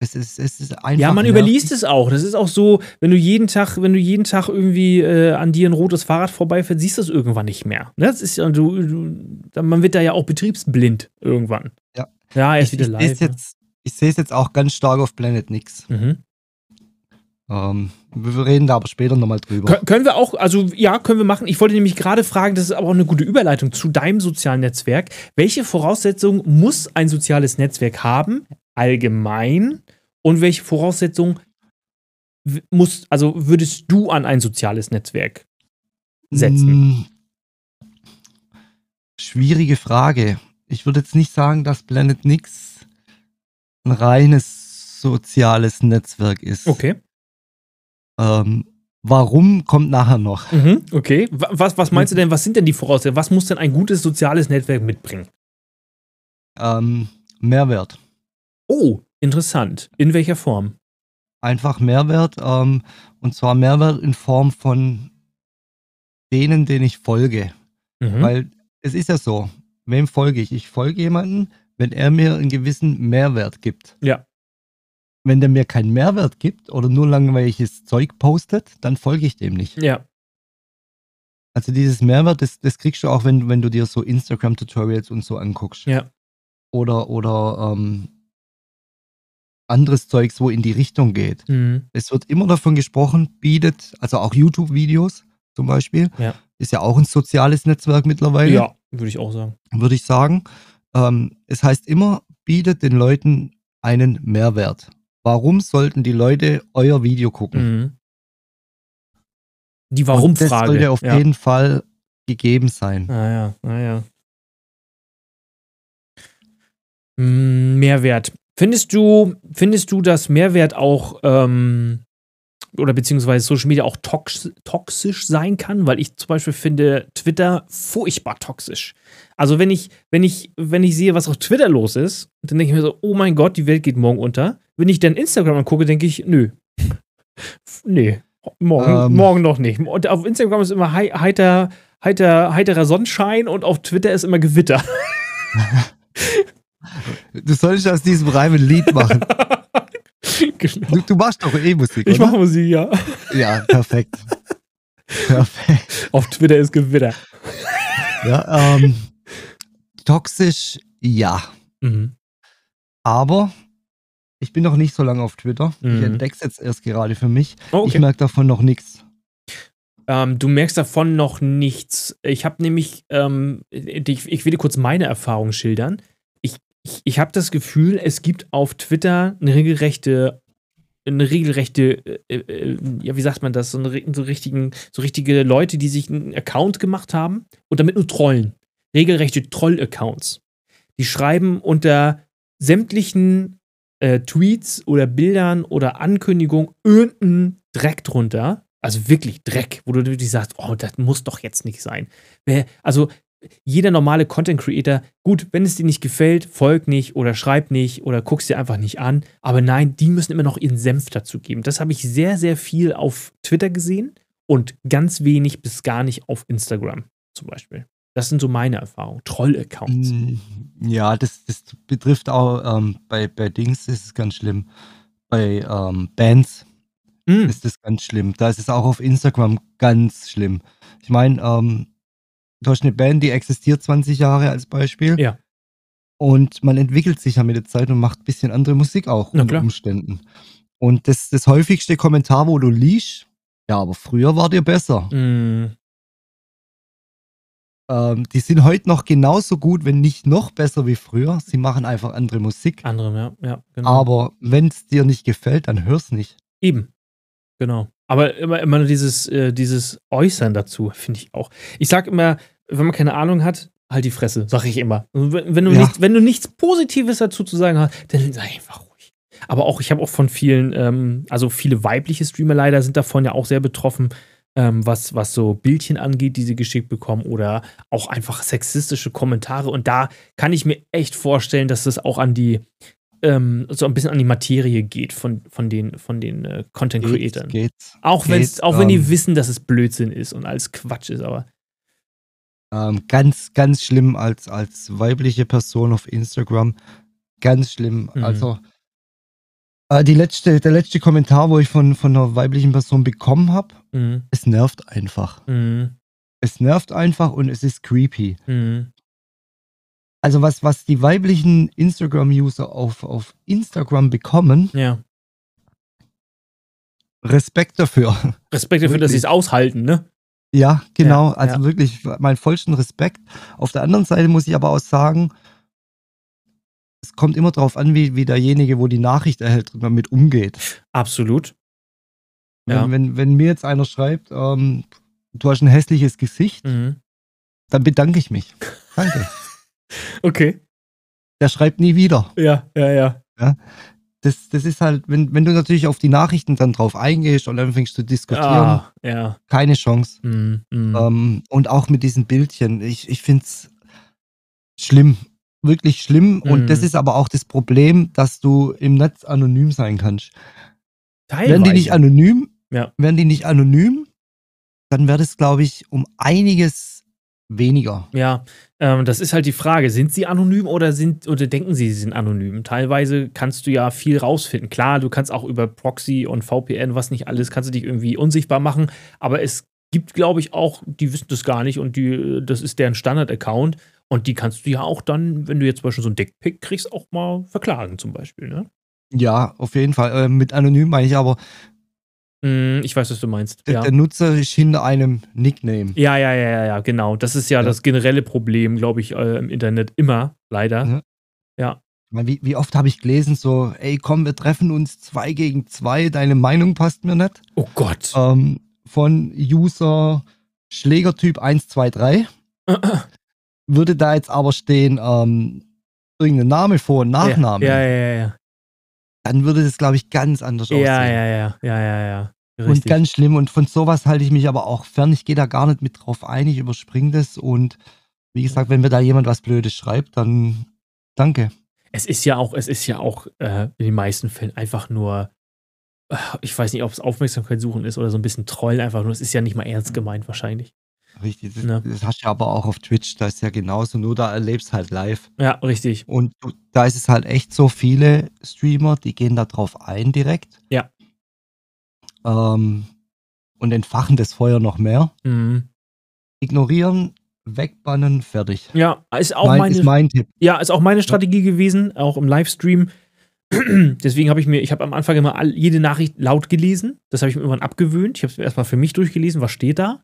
Es ist, es ist einfach. Ja, man nervig. überliest es auch. Das ist auch so, wenn du jeden Tag, wenn du jeden Tag irgendwie äh, an dir ein rotes Fahrrad vorbeifährst, siehst du es irgendwann nicht mehr. Ne? Das ist ja, du, du, man wird da ja auch betriebsblind irgendwann. Ja. Ja, er ist ich, wieder live. Ne? Jetzt, ich sehe es jetzt auch ganz stark auf Planet Nix. Mhm. Ähm, wir reden da aber später nochmal drüber. Kön können wir auch, also ja, können wir machen. Ich wollte nämlich gerade fragen, das ist aber auch eine gute Überleitung zu deinem sozialen Netzwerk. Welche Voraussetzungen muss ein soziales Netzwerk haben, allgemein, und welche Voraussetzungen muss, also würdest du an ein soziales Netzwerk setzen? Hm, schwierige Frage. Ich würde jetzt nicht sagen, dass Planet Nix ein reines soziales Netzwerk ist. Okay. Ähm, warum kommt nachher noch? Mhm, okay. Was, was meinst du denn, was sind denn die Voraussetzungen? Was muss denn ein gutes soziales Netzwerk mitbringen? Ähm, Mehrwert. Oh, Interessant. In welcher Form? Einfach Mehrwert. Ähm, und zwar Mehrwert in Form von denen, denen ich folge. Mhm. Weil es ist ja so, wem folge ich? Ich folge jemanden, wenn er mir einen gewissen Mehrwert gibt. Ja. Wenn der mir keinen Mehrwert gibt oder nur langweiliges Zeug postet, dann folge ich dem nicht. Ja. Also dieses Mehrwert, das, das kriegst du auch, wenn, wenn du dir so Instagram-Tutorials und so anguckst. Ja. Oder, oder ähm, anderes Zeugs, wo in die Richtung geht. Mhm. Es wird immer davon gesprochen, bietet, also auch YouTube-Videos zum Beispiel, Ja. ist ja auch ein soziales Netzwerk mittlerweile, Ja, würde ich auch sagen. würde ich sagen. Ähm, es heißt immer, bietet den Leuten einen Mehrwert. Warum sollten die Leute euer Video gucken? Mhm. Die Warum-Frage. Das sollte auf ja. jeden Fall gegeben sein. Naja, naja. Mm, Mehrwert. Findest du, findest du, dass Mehrwert auch ähm, oder beziehungsweise Social Media auch tox toxisch sein kann? Weil ich zum Beispiel finde Twitter furchtbar toxisch. Also wenn ich, wenn ich, wenn ich sehe, was auf Twitter los ist, dann denke ich mir so, oh mein Gott, die Welt geht morgen unter. Wenn ich dann Instagram angucke, denke ich, nö. nee. Morgen, Ähm. morgen noch nicht. Und auf Instagram ist immer hei- heiter, heiter, heiterer Sonnenschein und auf Twitter ist immer Gewitter. Du solltest aus diesem Reim ein Lied machen. genau. Du, du machst doch eh Musik, Ich mache Musik, ja. Ja, perfekt. perfekt. Auf Twitter ist Gewitter. Ja, ähm, toxisch, ja. Mhm. Aber ich bin noch nicht so lange auf Twitter. Mhm. Ich entdecke es jetzt erst gerade für mich. Oh, Ich okay. merke davon noch nichts. Ähm, du merkst davon noch nichts. Ich habe nämlich, ähm, ich, ich will dir kurz meine Erfahrung schildern. Ich, ich, habe das Gefühl, es gibt auf Twitter eine regelrechte, eine regelrechte, äh, äh, ja, wie sagt man das, so, eine, so, richtigen, so richtige Leute, die sich einen Account gemacht haben und damit nur trollen. Regelrechte Troll-Accounts. Die schreiben unter sämtlichen äh, Tweets oder Bildern oder Ankündigungen irgendeinen Dreck drunter. Also wirklich Dreck, wo du wirklich sagst, oh, das muss doch jetzt nicht sein. Also jeder normale Content Creator, gut, wenn es dir nicht gefällt, folg nicht oder schreib nicht oder guck's dir einfach nicht an. Aber nein, die müssen immer noch ihren Senf dazu geben. Das habe ich sehr, sehr viel auf Twitter gesehen und ganz wenig bis gar nicht auf Instagram zum Beispiel. Das sind so meine Erfahrungen. Troll-Accounts. Mm, Ja, das, das betrifft auch ähm, bei, bei Dings ist es ganz schlimm. Bei ähm, Bands Mm. ist es ganz schlimm. Da ist es auch auf Instagram ganz schlimm. Ich meine, ähm, du hast eine Band, die existiert 20 Jahre als Beispiel. Ja. Und man entwickelt sich ja mit der Zeit und macht ein bisschen andere Musik auch Na unter klar. Umständen. Und das, das häufigste Kommentar, wo du liest, ja, aber früher war dir besser. Mm. Ähm, die sind heute noch genauso gut, wenn nicht noch besser wie früher. Sie machen einfach andere Musik. Andere, ja, ja, genau. Aber wenn es dir nicht gefällt, dann hör's nicht. Eben. Genau. Aber immer, immer nur dieses, äh, dieses Äußern dazu, finde ich auch. Ich sag immer, wenn man keine Ahnung hat, halt die Fresse, sag ich immer. Und Wenn, wenn, du, Ja. nichts, wenn du nichts Positives dazu zu sagen hast, dann sei einfach ruhig. Aber auch, ich habe auch von vielen, ähm, also viele weibliche Streamer leider sind davon ja auch sehr betroffen, ähm, was, was so Bildchen angeht, die sie geschickt bekommen oder auch einfach sexistische Kommentare. Und da kann ich mir echt vorstellen, dass das auch an die, ähm, so ein bisschen an die Materie geht von, von den, von den äh, Content Creators. geht's. Auch, wenn's, geht, auch wenn die ähm, wissen, dass es Blödsinn ist und alles Quatsch ist, aber. Ähm, ganz, ganz schlimm als, als weibliche Person auf Instagram. Ganz schlimm. Mhm. Also, äh, die letzte, der letzte Kommentar, wo ich von, von einer weiblichen Person bekommen habe, Mhm. es nervt einfach. Mhm. Es nervt einfach und es ist creepy. Mhm. Also, was, was die weiblichen Instagram-User auf, auf Instagram bekommen, Ja. Respekt dafür. Respekt dafür, dass sie es aushalten, ne? Ja, genau. Ja, also ja. wirklich meinen vollsten Respekt. Auf der anderen Seite muss ich aber auch sagen, es kommt immer darauf an, wie, wie derjenige, wo die Nachricht erhält, damit umgeht. Absolut. Wenn, Ja. wenn, wenn mir jetzt einer schreibt, ähm, du hast ein hässliches Gesicht, Mhm. dann bedanke ich mich. Danke. Okay. Der schreibt nie wieder. Ja, ja, ja. Das, das ist halt, wenn, wenn du natürlich auf die Nachrichten dann drauf eingehst und dann fängst zu diskutieren, Ah, ja. keine Chance. Mhm. Mhm. Ähm, und auch mit diesen Bildchen. Ich, ich finde es schlimm. Wirklich schlimm. Mhm. Und das ist aber auch das Problem, dass du im Netz anonym sein kannst. Teilweise. Wären die nicht anonym, Ja. wären die nicht anonym, dann wäre das, glaube ich, um einiges weniger. Ja, ähm, das ist halt die Frage. Sind sie anonym oder sind oder denken sie, sie sind anonym? Teilweise kannst du ja viel rausfinden. Klar, du kannst auch über Proxy und VPN, was nicht alles, kannst du dich irgendwie unsichtbar machen, aber es gibt, glaube ich, auch, die wissen das gar nicht und die, das ist deren Standard-Account. Und die kannst du ja auch dann, wenn du jetzt zum Beispiel so ein Deckpick kriegst, auch mal verklagen, zum Beispiel, ne? Ja, auf jeden Fall. Äh, mit anonym meine ich aber, ich weiß, was du meinst. der, Ja. der Nutzer ist hinter einem Nickname. ja, ja, ja, ja, ja, genau. Das ist ja, Ja. das generelle Problem, glaube ich, äh, im Internet immer, leider. Ja. Ja. Wie, wie oft habe ich gelesen, so, ey, komm, wir treffen uns zwei gegen zwei, deine Meinung passt mir nicht. Oh Gott. Ähm, von User Schlägertyp 123. Würde da jetzt aber stehen, ähm, irgendein Name vor und Nachname, Ja, ja, ja, ja. dann würde das, glaube ich, ganz anders aussehen. Ja, ja, ja, ja, ja, ja. Und Richtig. ganz schlimm. Und von sowas halte ich mich aber auch fern. Ich gehe da gar nicht mit drauf ein. Ich überspringe das. Und wie gesagt, wenn mir da jemand was Blödes schreibt, dann danke. es ist ja auch, es ist ja auch äh, in den meisten Fällen einfach nur, äh, ich weiß nicht, ob es Aufmerksamkeit suchen ist oder so ein bisschen trollen einfach nur. Es ist ja nicht mal ernst gemeint wahrscheinlich. Richtig. Das, Ne. das hast du aber auch auf Twitch. Da ist ja genauso. Nur da erlebst halt live. Ja, richtig. Und da ist es halt echt so viele Streamer, die gehen da drauf ein direkt. Ja. Ähm, und entfachen das Feuer noch mehr. Mhm. Ignorieren, wegbannen, fertig. Ja, ist auch mein, meine, ist mein Tipp. ja, ist auch meine Strategie gewesen, auch im Livestream. Deswegen habe ich mir, ich habe am Anfang immer all, jede Nachricht laut gelesen. Das habe ich mir irgendwann abgewöhnt. Ich habe es mir erstmal für mich durchgelesen, was steht da.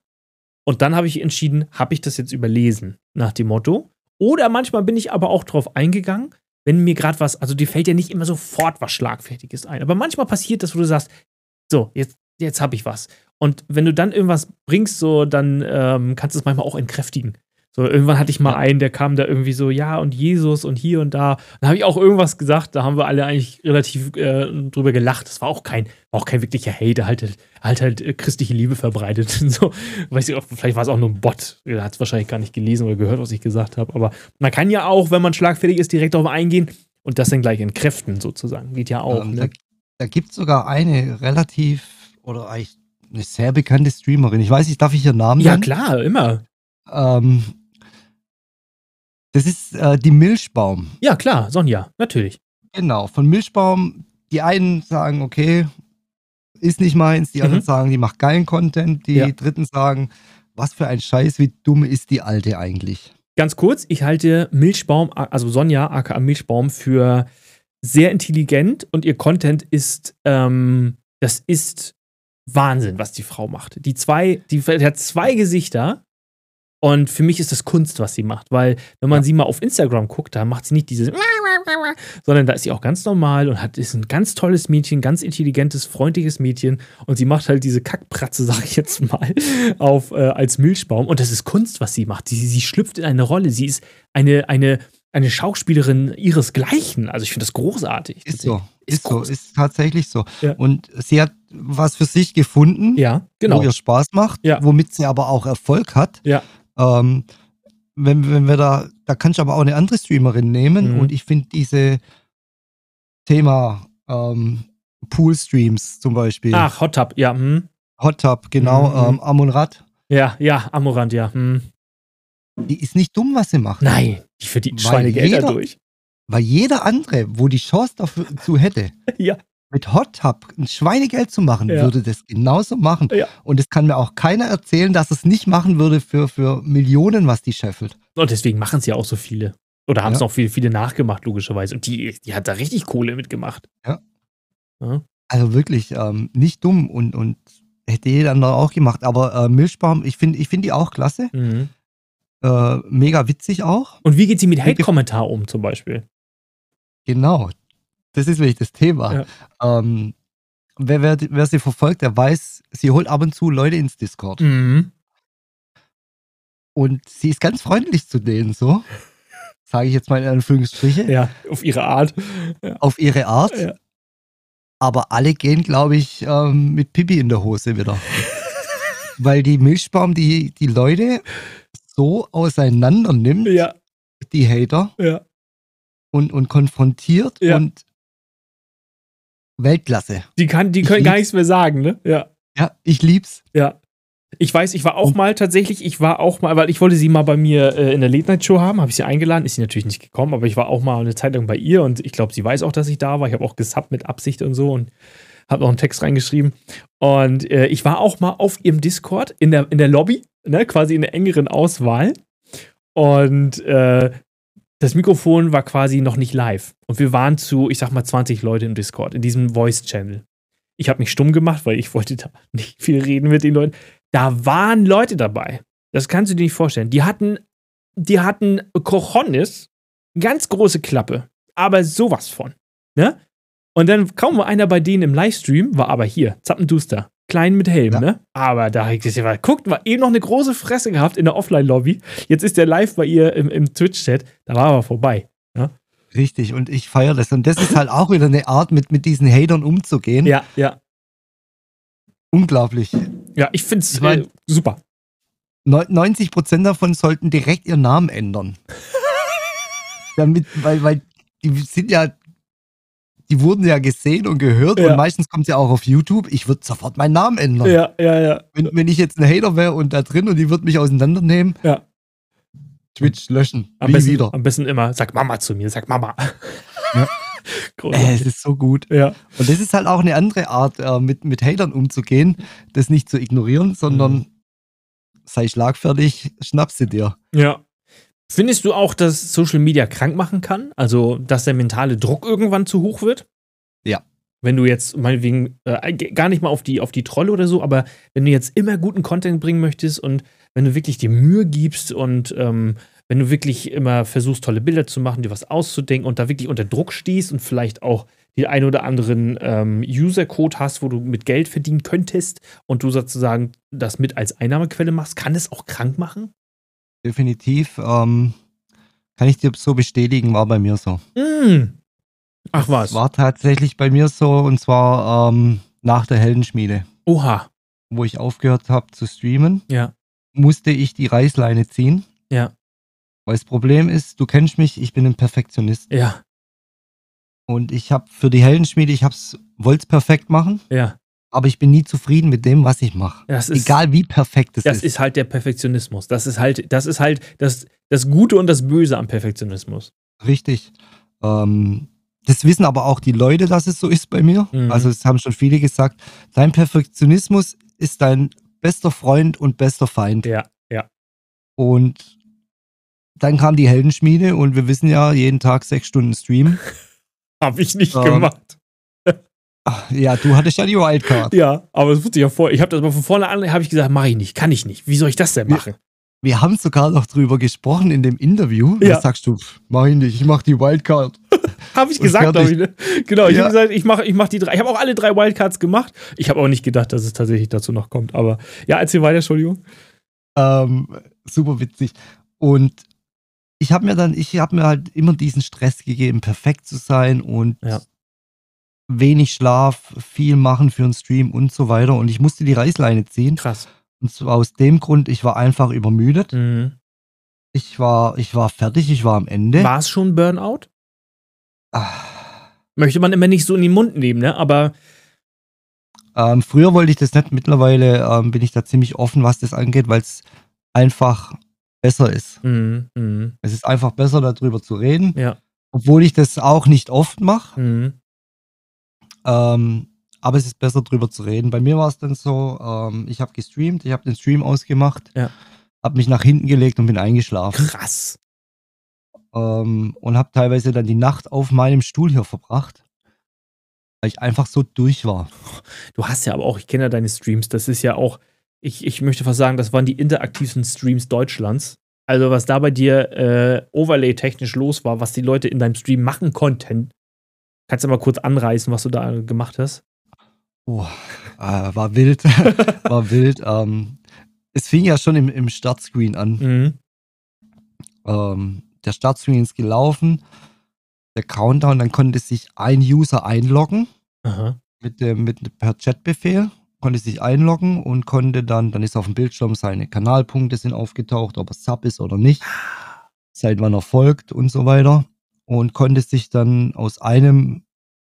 Und dann habe ich entschieden, habe ich das jetzt überlesen, nach dem Motto. Oder manchmal bin ich aber auch drauf eingegangen, wenn mir gerade was, also dir fällt ja nicht immer sofort was Schlagfertiges ein. Aber manchmal passiert das, wo du sagst, so, jetzt, jetzt habe ich was. Und wenn du dann irgendwas bringst, so, dann ähm, kannst du es manchmal auch entkräftigen. So, irgendwann hatte ich mal einen, der kam da irgendwie so, ja, und Jesus und hier und da. Dann habe ich auch irgendwas gesagt, da haben wir alle eigentlich relativ äh, drüber gelacht. Das war auch kein, war auch kein wirklicher Hate, halt halt, halt, halt äh, christliche Liebe verbreitet. so, weiß ich, vielleicht war es auch nur ein Bot. Er hat es wahrscheinlich gar nicht gelesen oder gehört, was ich gesagt habe. Aber man kann ja auch, wenn man schlagfertig ist, direkt darauf eingehen und das dann gleich entkräften, sozusagen. Geht ja auch. Ähm, ne? Da, gibt es sogar eine relativ oder eigentlich eine sehr bekannte Streamerin. Ich weiß nicht, darf ich ihren Namen Ja, nennen? klar, immer. Ähm, das ist äh, die Milchbaum. Ja, klar, Sonja, natürlich. Genau, von Milchbaum. Die einen sagen, okay, ist nicht meins. Die Mhm. anderen sagen, die macht geilen Content. Die Ja. dritten sagen, was für ein Scheiß, wie dumm ist die Alte eigentlich? Ganz kurz, ich halte Milchbaum, also Sonja, aka Milchbaum, für sehr intelligent und ihr Content ist, ähm, das ist Wahnsinn, was die Frau macht. Die zwei, die, die hat zwei Gesichter und für mich ist das Kunst, was sie macht, weil wenn man Ja. sie mal auf Instagram guckt, da macht sie nicht dieses, sondern da ist sie auch ganz normal und hat, ist ein ganz tolles Mädchen, ganz intelligentes, freundliches Mädchen und sie macht halt diese Kackpratze, sag ich jetzt mal, auf, äh, als Milchbaum und das ist Kunst, was sie macht. Sie, sie schlüpft in eine Rolle, sie ist eine, eine, eine Schauspielerin ihresgleichen. Also ich finde das großartig. Ist so. Ist Ist, so. Ist tatsächlich so. Ja. Und sie hat was für sich gefunden, Ja, genau. wo ihr Spaß macht, Ja. womit sie aber auch Erfolg hat. Ja. Ähm, wenn, wenn wir da, da kannst du aber auch eine andere Streamerin nehmen Mhm. und ich finde diese Thema ähm, Pool-Streams zum Beispiel, Ach, Hot Tub, ja. Hm. Hot Tub, genau, Mhm. ähm, Amon Rad, Ja, ja, Amorant, ja. Hm. Die ist nicht dumm, was sie macht. Nein, die verdient Weil Schweinegelder jeder- durch. Weil jeder andere, wo die Chance dazu hätte, Ja. mit Hot Tub ein Schweinegeld zu machen, Ja. würde das genauso machen. Ja. Und es kann mir auch keiner erzählen, dass es nicht machen würde für, für Millionen, was die scheffelt. Und deswegen machen es ja auch so viele. Oder haben es Ja. auch viele, viele nachgemacht, logischerweise. Und die, die hat da richtig Kohle mitgemacht. Also wirklich ähm, nicht dumm und, und hätte jeder andere auch gemacht. Aber äh, Milchbaum, ich finde ich find die auch klasse. Mhm. Äh, mega witzig auch. Und wie geht sie mit Hate-Kommentar um, zum Beispiel? Genau. Das ist wirklich das Thema. Ähm, wer, wer, wer sie verfolgt, der weiß, sie holt ab und zu Leute ins Discord. Mhm. Und sie ist ganz freundlich zu denen so. Sage ich jetzt mal in Anführungsstriche. Ja, auf ihre Art. Auf ihre Art. Ja. Aber alle gehen, glaube ich, ähm, mit Pipi in der Hose wieder. Weil die Milchbaum die, die Leute so auseinander nimmt, Ja, die Hater, ja. und, und konfrontiert Ja. und Weltklasse. Die, kann, die Ich können gar lieb- nichts mehr sagen, ne? Ja, Ja, ich lieb's. ja. Ich weiß, ich war auch mal tatsächlich, ich war auch mal, weil ich wollte sie mal bei mir äh, in der Late Night Show haben, habe ich sie eingeladen, ist sie natürlich nicht gekommen, aber ich war auch mal eine Zeit lang bei ihr und ich glaube, sie weiß auch, dass ich da war. Ich habe auch gesubbt mit Absicht und so und habe noch einen Text reingeschrieben. Und äh, ich war auch mal auf ihrem Discord in der, in der Lobby, ne, quasi in der engeren Auswahl. Und äh, das Mikrofon war quasi noch nicht live. Und wir waren zu, ich sag mal, 20 Leute im Discord, in diesem Voice-Channel. Ich habe mich stumm gemacht, weil ich wollte da nicht viel reden mit den Leuten. Da waren Leute dabei. Das kannst du dir nicht vorstellen. Die hatten, die hatten Cojones, ganz große Klappe, aber sowas von. Ne? Und dann kaum war einer bei denen im Livestream, war aber hier, Zappenduster. Klein mit Helm, ja. ne? Aber da habe ich gesagt, guckt, war eben noch eine große Fresse gehabt in der Offline-Lobby. Jetzt ist der live bei ihr im, im Twitch-Chat. Da war er vorbei. Ja? Richtig, und ich feiere das. Und das ist halt auch wieder eine Art, mit, mit diesen Hatern umzugehen. Ja, ja. Unglaublich. Ja, ich finde es äh, super. 90% davon sollten direkt ihren Namen ändern. Damit, weil, weil die sind ja die wurden ja gesehen und gehört ja. und meistens kommt ja auch auf YouTube. Ich würde sofort meinen Namen ändern. Ja, ja, ja. Wenn, wenn ich jetzt ein Hater wäre und da drin und die würde mich auseinandernehmen. Ja. Twitch löschen. Am besten, wieder. Am besten immer, sag Mama zu mir, sag Mama. Ja. äh, es ist so gut. Ja. Und das ist halt auch eine andere Art, äh, mit, mit Hatern umzugehen, das nicht zu ignorieren, sondern mhm. sei schlagfertig, schnapp sie dir. Ja. Findest du auch, dass Social Media krank machen kann? Also, dass der mentale Druck irgendwann zu hoch wird? Ja. Wenn du jetzt meinetwegen äh, gar nicht mal auf die, auf die Trolle oder so, aber wenn du jetzt immer guten Content bringen möchtest und wenn du wirklich dir Mühe gibst und ähm, wenn du wirklich immer versuchst, tolle Bilder zu machen, dir was auszudenken und da wirklich unter Druck stehst und vielleicht auch den ein oder anderen ähm, User-Code hast, wo du mit Geld verdienen könntest und du sozusagen das mit als Einnahmequelle machst, kann es auch krank machen? Definitiv. Ähm, kann ich dir so bestätigen, war bei mir so. Mm. Ach was. War tatsächlich bei mir so und zwar ähm, nach der Heldenschmiede. Oha. Wo ich aufgehört habe zu streamen, ja. musste ich die Reißleine ziehen. Ja. Weil das Problem ist, du kennst mich, ich bin ein Perfektionist. Ja. Und ich habe für die Heldenschmiede, ich wollte es perfekt machen. Ja aber ich bin nie zufrieden mit dem, was ich mache. Egal wie perfekt es das ist. Das ist halt der Perfektionismus. Das ist halt, das ist halt das, das Gute und das Böse am Perfektionismus. Richtig. Ähm, das wissen aber auch die Leute, dass es so ist bei mir. Mhm. Also es haben schon viele gesagt, dein Perfektionismus ist dein bester Freund und bester Feind. Ja, ja. Und dann kam die Heldenschmiede und wir wissen ja, jeden Tag sechs Stunden Stream. Habe ich nicht ähm, gemacht. Ach, ja, du hattest ja die Wildcard. Ja, aber das wusste ich ja vorher. Ich habe das aber von vorne an habe ich gesagt, mache ich nicht, kann ich nicht. Wie soll ich das denn machen? Wir, wir haben sogar noch drüber gesprochen in dem Interview. Ja. Da sagst du, mach ich nicht, ich mache die Wildcard. habe ich gesagt, glaube ich. Ne? Genau, ich ja. habe gesagt, ich mache ich mach die drei. Ich habe auch alle drei Wildcards gemacht. Ich habe auch nicht gedacht, dass es tatsächlich dazu noch kommt. Aber ja, erzähl weiter, Entschuldigung. Ähm, super witzig. Und ich habe mir dann, ich habe mir halt immer diesen Stress gegeben, perfekt zu sein und ja wenig Schlaf, viel machen für einen Stream und so weiter. Und ich musste die Reißleine ziehen. Krass. Und zwar aus dem Grund, ich war einfach übermüdet. Mhm. Ich war, ich war fertig, ich war am Ende. War es schon Burnout? Ach. Möchte man immer nicht so in den Mund nehmen, ne? Aber. Ähm, früher wollte ich das nicht, mittlerweile ähm, bin ich da ziemlich offen, was das angeht, weil es einfach besser ist. Mhm. Mhm. Es ist einfach besser, darüber zu reden. Ja. Obwohl ich das auch nicht oft mache. Mhm. Ähm, aber es ist besser drüber zu reden. Bei mir war es dann so, ähm, ich habe gestreamt, ich habe den Stream ausgemacht, ja. habe mich nach hinten gelegt und bin eingeschlafen. Krass. Ähm, und habe teilweise dann die Nacht auf meinem Stuhl hier verbracht, weil ich einfach so durch war. Du hast ja aber auch, ich kenne ja deine Streams, das ist ja auch, ich, ich möchte fast sagen, das waren die interaktivsten Streams Deutschlands. Also was da bei dir äh, Overlay-technisch los war, was die Leute in deinem Stream machen konnten, Kannst du mal kurz anreißen, was du da gemacht hast? Oh, äh, war wild. war wild. Ähm, es fing ja schon im, im Startscreen an. Mhm. Ähm, der Startscreen ist gelaufen, der Countdown, dann konnte sich ein User einloggen Aha. mit dem mit per Chatbefehl konnte sich einloggen und konnte dann, dann ist auf dem Bildschirm seine Kanalpunkte sind aufgetaucht, ob er Sub ist oder nicht, seit wann er folgt und so weiter und konnte sich dann aus einem,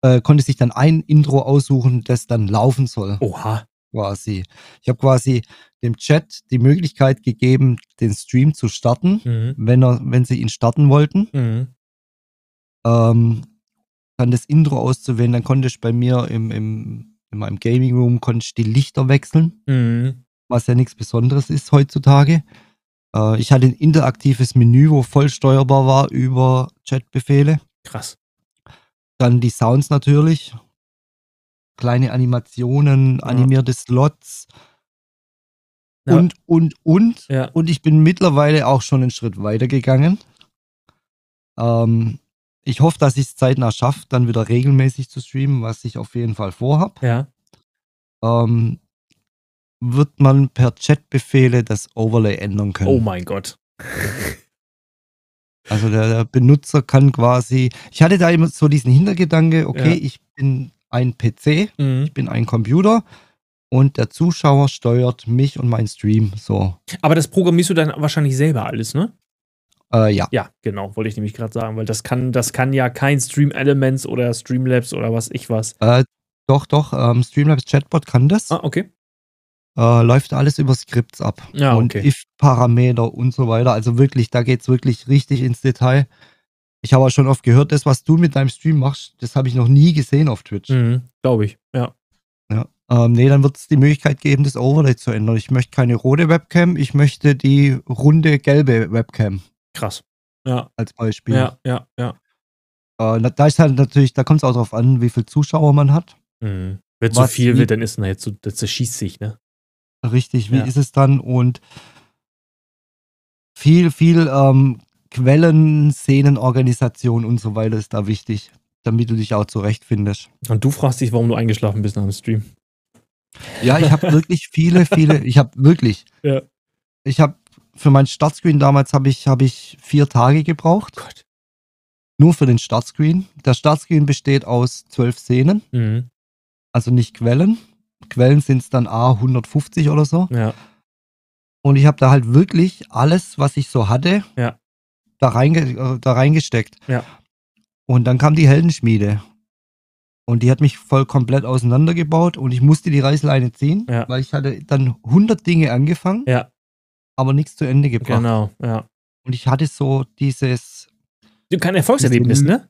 äh, konnte sich dann ein Intro aussuchen, das dann laufen soll. Oha. quasi. Ich habe quasi dem Chat die Möglichkeit gegeben, den Stream zu starten, Mhm. wenn, er, wenn sie ihn starten wollten. Mhm. Ähm, dann das Intro auszuwählen, dann konnte ich bei mir im, im, in meinem Gaming Room konnte ich die Lichter wechseln, Mhm. was ja nichts Besonderes ist heutzutage. Äh, ich hatte ein interaktives Menü, wo voll steuerbar war über Chatbefehle. Krass. Dann die Sounds natürlich. Kleine Animationen, Ja. animierte Slots. Ja. Und, und, und. Ja. Und ich bin mittlerweile auch schon einen Schritt weiter gegangen. Ähm, ich hoffe, dass ich es zeitnah schaffe, dann wieder regelmäßig zu streamen, was ich auf jeden Fall vorhab. Ja. Ähm, wird man per Chatbefehle das Overlay ändern können. Oh mein Gott. Also der, der Benutzer kann quasi, ich hatte da immer so diesen Hintergedanke, okay, Ja. ich bin ein PC, Mhm. ich bin ein Computer und der Zuschauer steuert mich und meinen Stream. So, Aber das programmierst du dann wahrscheinlich selber alles, ne? äh, ja. Ja, genau, wollte ich nämlich gerade sagen, weil das kann, das kann ja kein Stream Elements oder Streamlabs oder was ich was. Äh, doch, doch, ähm, Streamlabs Chatbot kann das. Ah, okay. Äh, läuft alles über Skripts ab. Ja, und okay. if-Parameter und so weiter. Also wirklich, da geht's wirklich richtig ins Detail. Ich habe auch schon oft gehört, das, was du mit deinem Stream machst, das habe ich noch nie gesehen auf Twitch. Mhm, Glaube ich, ja. Ja. Ähm, nee, dann wird es die Möglichkeit geben, das Overlay zu ändern. Ich möchte keine rote Webcam, ich möchte die runde gelbe Webcam Krass. Ja, als Beispiel. ja, ja, ja. Äh, na- da ist halt natürlich, da kommt es auch darauf an, wie viele Zuschauer man hat. Mhm. Wenn zu viel wird, dann ist jetzt so, das zerschießt sich, ne? Richtig, wie Ja. ist es dann? Und viel, viel ähm, Quellen, Szenenorganisation und so weiter ist da wichtig, damit du dich auch zurechtfindest. Und du fragst dich, warum du eingeschlafen bist nach dem Stream. Ja, ich habe wirklich viele, viele, ich habe wirklich, Ja. ich habe für meinen Startscreen damals habe ich, habe ich vier Tage gebraucht. Gott. Nur für den Startscreen. Der Startscreen besteht aus zwölf Szenen, Mhm. also nicht Quellen. Quellen sind es dann A 150 oder so. Ja. Und ich habe da halt wirklich alles, was ich so hatte, Ja. da, reinge äh, da reingesteckt. Ja. Und dann kam die Heldenschmiede. Und die hat mich voll komplett auseinandergebaut und ich musste die Reißleine ziehen, Ja. weil ich hatte dann 100 Dinge angefangen, Ja, aber nichts zu Ende gebracht. genau, ja. Und ich hatte so dieses, Kein Erfolgserlebnis, ne?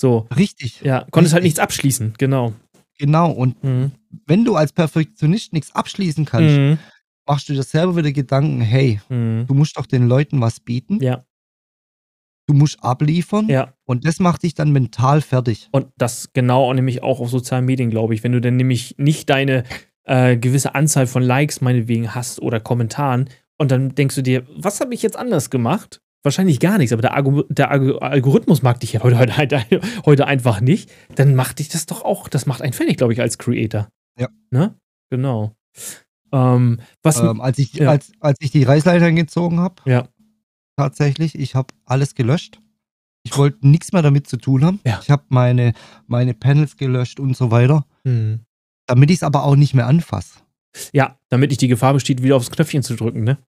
So. richtig, Ja, konntest halt Richtig. nichts abschließen, genau. genau. Und Mhm. Wenn du als Perfektionist nichts abschließen kannst, Mhm. machst du dir selber wieder Gedanken, hey, Mhm. du musst doch den Leuten was bieten, Ja, du musst abliefern ja. und das macht dich dann mental fertig. Und das genau nämlich auch auf sozialen Medien, glaube ich. Wenn du dann nämlich nicht deine äh, gewisse Anzahl von Likes meinetwegen hast oder Kommentaren und dann denkst du dir, was habe ich jetzt anders gemacht? Wahrscheinlich gar nichts, aber der, Algo der Algo Algorithmus mag dich ja heute, heute, heute einfach nicht. Dann macht dich das doch auch, das macht einen fertig, glaube ich, als Creator. Ja. Ne? Genau. Ähm, was, Ähm, als, ich, ja. als, als ich die Reißleitern gezogen habe, Ja. tatsächlich, ich habe alles gelöscht. Ich wollte nichts mehr damit zu tun haben. Ja. Ich habe meine, meine Panels gelöscht und so weiter, Hm. damit ich es aber auch nicht mehr anfasse. Ja, damit nicht die Gefahr besteht, wieder aufs Knöpfchen zu drücken, ne?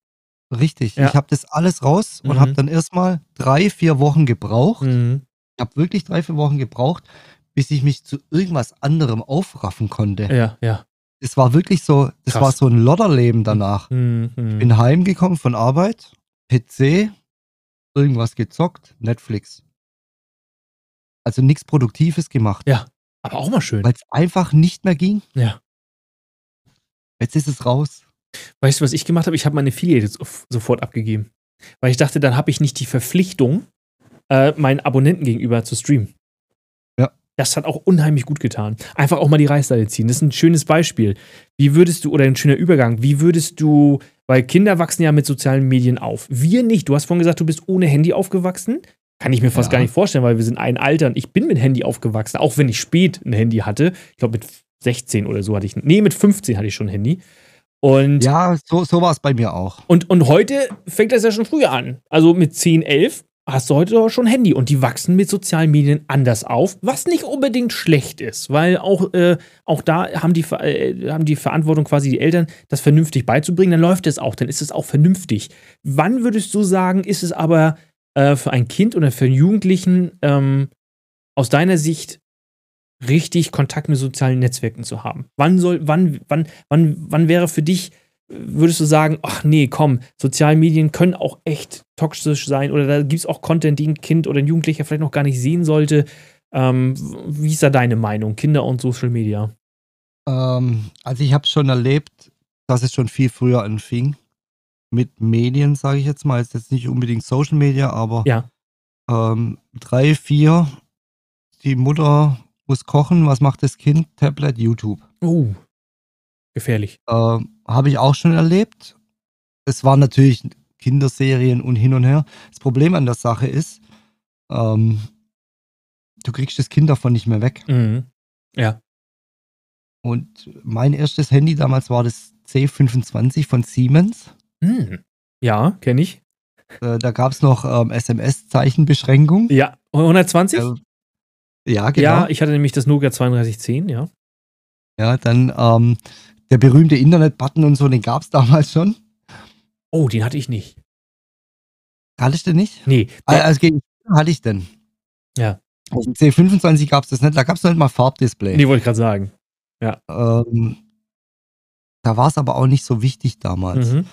Richtig. Ja. Ich habe das alles raus und Mhm. habe dann erstmal drei, vier Wochen gebraucht. Mhm. Ich habe wirklich drei, vier Wochen gebraucht, bis ich mich zu irgendwas anderem aufraffen konnte. Ja, ja. Es war wirklich so, das Krass. war so ein Lodderleben danach. Mhm. Ich bin heimgekommen von Arbeit, PC, irgendwas gezockt, Netflix. Also nichts Produktives gemacht, Ja. Aber auch mal schön. weil es einfach nicht mehr ging. Ja. Jetzt ist es raus. Weißt du, was ich gemacht habe? Ich habe meine Affiliate so- sofort abgegeben. Weil ich dachte, dann habe ich nicht die Verpflichtung, äh, meinen Abonnenten gegenüber zu streamen. Das hat auch unheimlich gut getan. Einfach auch mal die Reißleine ziehen. Das ist ein schönes Beispiel. Wie würdest du, oder ein schöner Übergang, wie würdest du, weil Kinder wachsen ja mit sozialen Medien auf. Wir nicht. Du hast vorhin gesagt, du bist ohne Handy aufgewachsen. Kann ich mir fast Ja. gar nicht vorstellen, weil wir sind ein Alter und ich bin mit Handy aufgewachsen, auch wenn ich spät ein Handy hatte. Ich glaube, mit 16 oder so hatte ich, nee, mit 15 hatte ich schon ein Handy. Und Ja, so, so war es bei mir auch. und, und heute fängt das ja schon früher an. Also mit 10, 11 hast du heute schon Handy und die wachsen mit sozialen Medien anders auf, was nicht unbedingt schlecht ist, weil auch, äh, auch da haben die, äh, haben die Verantwortung quasi die Eltern, das vernünftig beizubringen, dann läuft es auch, dann ist es auch vernünftig. Wann würdest du sagen, ist es aber äh, für ein Kind oder für einen Jugendlichen ähm, aus deiner Sicht richtig Kontakt mit sozialen Netzwerken zu haben? Wann soll, wann, wann, wann, wann wäre für dich, würdest du sagen, ach nee, komm, soziale Medien können auch echt toxisch sein oder da gibt es auch Content, die ein Kind oder ein Jugendlicher vielleicht noch gar nicht sehen sollte. Ähm, wie ist da deine Meinung, Kinder und Social Media? Ähm, also ich habe schon erlebt, dass es schon viel früher anfing mit Medien, sage ich jetzt mal. Ist jetzt nicht unbedingt Social Media, aber ja. ähm, drei, vier, die Mutter muss kochen, was macht das Kind? Tablet, YouTube. Oh, gefährlich. Ähm, Habe ich auch schon erlebt. Es waren natürlich Kinderserien und hin und her. Das Problem an der Sache ist, ähm, du kriegst das Kind davon nicht mehr weg. Mhm. Ja. Und mein erstes Handy damals war das C25 von Siemens. Hm. Ja, kenne ich. Äh, da gab es noch ähm, SMS-Zeichenbeschränkung. Ja, 120? Äh, ja, genau. Ja, ich hatte nämlich das Nokia 3210, ja. Ja, dann ähm, der berühmte Internet-Button und so, den gab es damals schon. Oh, den hatte ich nicht. Hattest du nicht? Nee. Also gegen hatte ich denn. Ja. Auf dem C25 gab es das nicht, da gab es nicht mal Farbdisplay. Nee, wollte ich gerade sagen. Ja. Ähm, da war es aber auch nicht so wichtig damals. Mhm.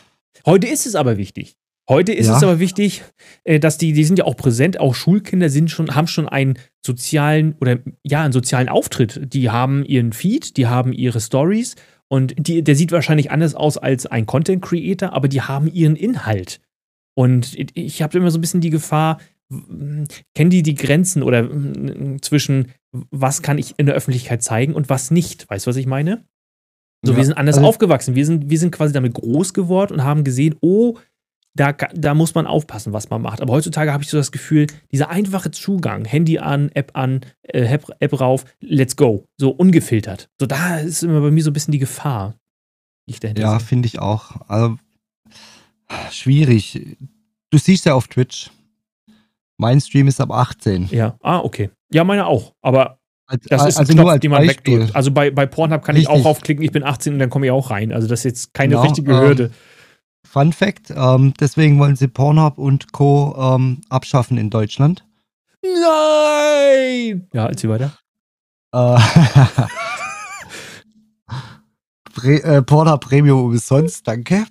Heute ist es aber wichtig. Heute ist Ja. es aber wichtig, äh, dass die, die sind ja auch präsent, auch Schulkinder sind schon, haben schon einen sozialen oder ja, einen sozialen Auftritt. Die haben ihren Feed, die haben ihre Stories und die, der sieht wahrscheinlich anders aus als ein Content Creator, aber die haben ihren Inhalt. Und ich habe immer so ein bisschen die Gefahr, w- kennen die die Grenzen oder mm, zwischen was kann ich in der Öffentlichkeit zeigen und was nicht? Weißt du, was ich meine? So, Ja, wir sind anders also- aufgewachsen. Wir sind, wir sind quasi damit groß geworden und haben gesehen, oh, da, da muss man aufpassen, was man macht. Aber heutzutage habe ich so das Gefühl, dieser einfache Zugang, Handy an, App an, äh, App, App rauf, let's go. So ungefiltert. So, da ist immer bei mir so ein bisschen die Gefahr, die ich dahinter Ja, finde ich auch. Also, schwierig. Du siehst ja auf Twitch. Mein Stream ist ab 18. Ja, ah, okay. Ja, meine auch. Aber das ist ein also Knopf, nur als den man Beispiel. wegdrückt. Also bei, bei Pornhub kann ich auch Richtig. raufklicken, ich bin 18 und dann komme ich auch rein. Also das ist jetzt keine Genau, richtige ähm, Hürde. Fun Fact: ähm, Deswegen wollen sie Pornhub und Co. Ähm, abschaffen in Deutschland. Nein! Ja, erzähl weiter. Äh, Pre äh, Pornhub Premium umsonst, danke.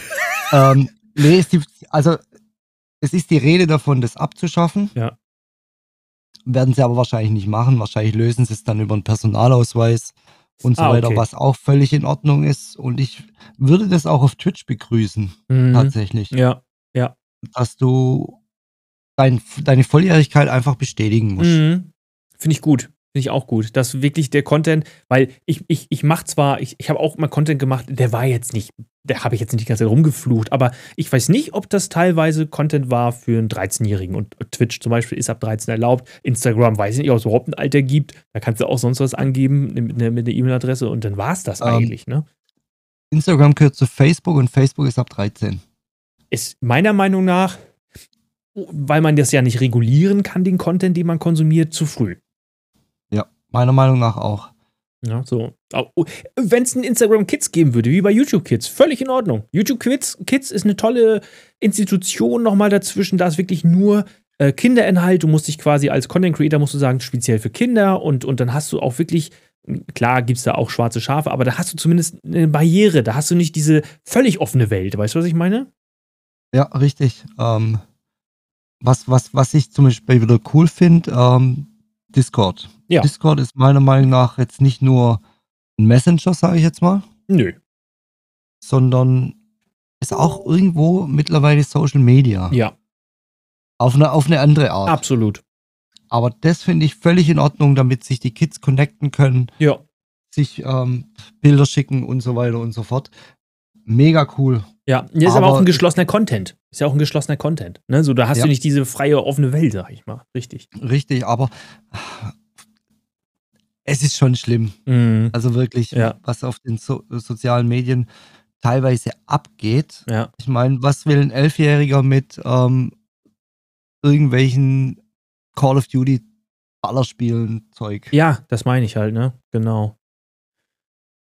ähm, nee, es gibt, also es ist die Rede davon, das abzuschaffen. Ja. Werden sie aber wahrscheinlich nicht machen. Wahrscheinlich lösen sie es dann über einen Personalausweis und so Ah, weiter, okay. was auch völlig in Ordnung ist. Und ich würde das auch auf Twitch begrüßen, Mhm. tatsächlich. Ja. Dass du dein, deine Volljährigkeit einfach bestätigen musst. Mhm. Finde ich gut. Finde ich auch gut. Dass wirklich der Content, weil ich, ich, ich mache zwar, ich, ich habe auch mal Content gemacht, der war jetzt nicht, der habe ich jetzt nicht die ganze Zeit rumgeflucht, aber ich weiß nicht, ob das teilweise Content war für einen 13-Jährigen. Und Twitch zum Beispiel ist ab 13 erlaubt. Instagram weiß ich nicht, ob es überhaupt ein Alter gibt. Da kannst du auch sonst was angeben mit einer mit einer E-Mail-Adresse und dann war es das Ähm, eigentlich, ne? Instagram gehört zu Facebook und Facebook ist ab 13. ist meiner Meinung nach, weil man das ja nicht regulieren kann, den Content, den man konsumiert, zu früh. Meiner Meinung nach auch. Ja, so. Wenn es ein Instagram Kids geben würde, wie bei YouTube Kids, völlig in Ordnung. YouTube Kids, Kids ist eine tolle Institution nochmal dazwischen. Da ist wirklich nur äh, Kinderinhalt. Du musst dich quasi als Content Creator, musst du sagen, speziell für Kinder und, und dann hast du auch wirklich, klar gibt es da auch schwarze Schafe, aber da hast du zumindest eine Barriere. Da hast du nicht diese völlig offene Welt. Weißt du, was ich meine? Ja, richtig. Ähm, was, was, was ich zum Beispiel wieder cool finde, ähm, Discord. Ja. Discord ist meiner Meinung nach jetzt nicht nur ein Messenger, sage ich jetzt mal, Nö. sondern ist auch irgendwo mittlerweile Social Media. Ja, Auf eine, auf eine andere Art. absolut. Aber das finde ich völlig in Ordnung, damit sich die Kids connecten können, Ja. sich ähm, Bilder schicken und so weiter und so fort. Mega cool. Ja, hier ist aber, Aber- auch ein geschlossener Content. Ist ja auch ein geschlossener Content. Ne? So, da hast Ja. du nicht diese freie, offene Welt, sag ich mal. Richtig. Richtig, aber es ist schon schlimm. Mhm. Also wirklich, Ja. was auf den so sozialen Medien teilweise abgeht. Ja. Ich meine, was will ein Elfjähriger mit ähm, irgendwelchen Call of Duty Ballerspielen Zeug? Ja, das meine ich halt, ne? Genau.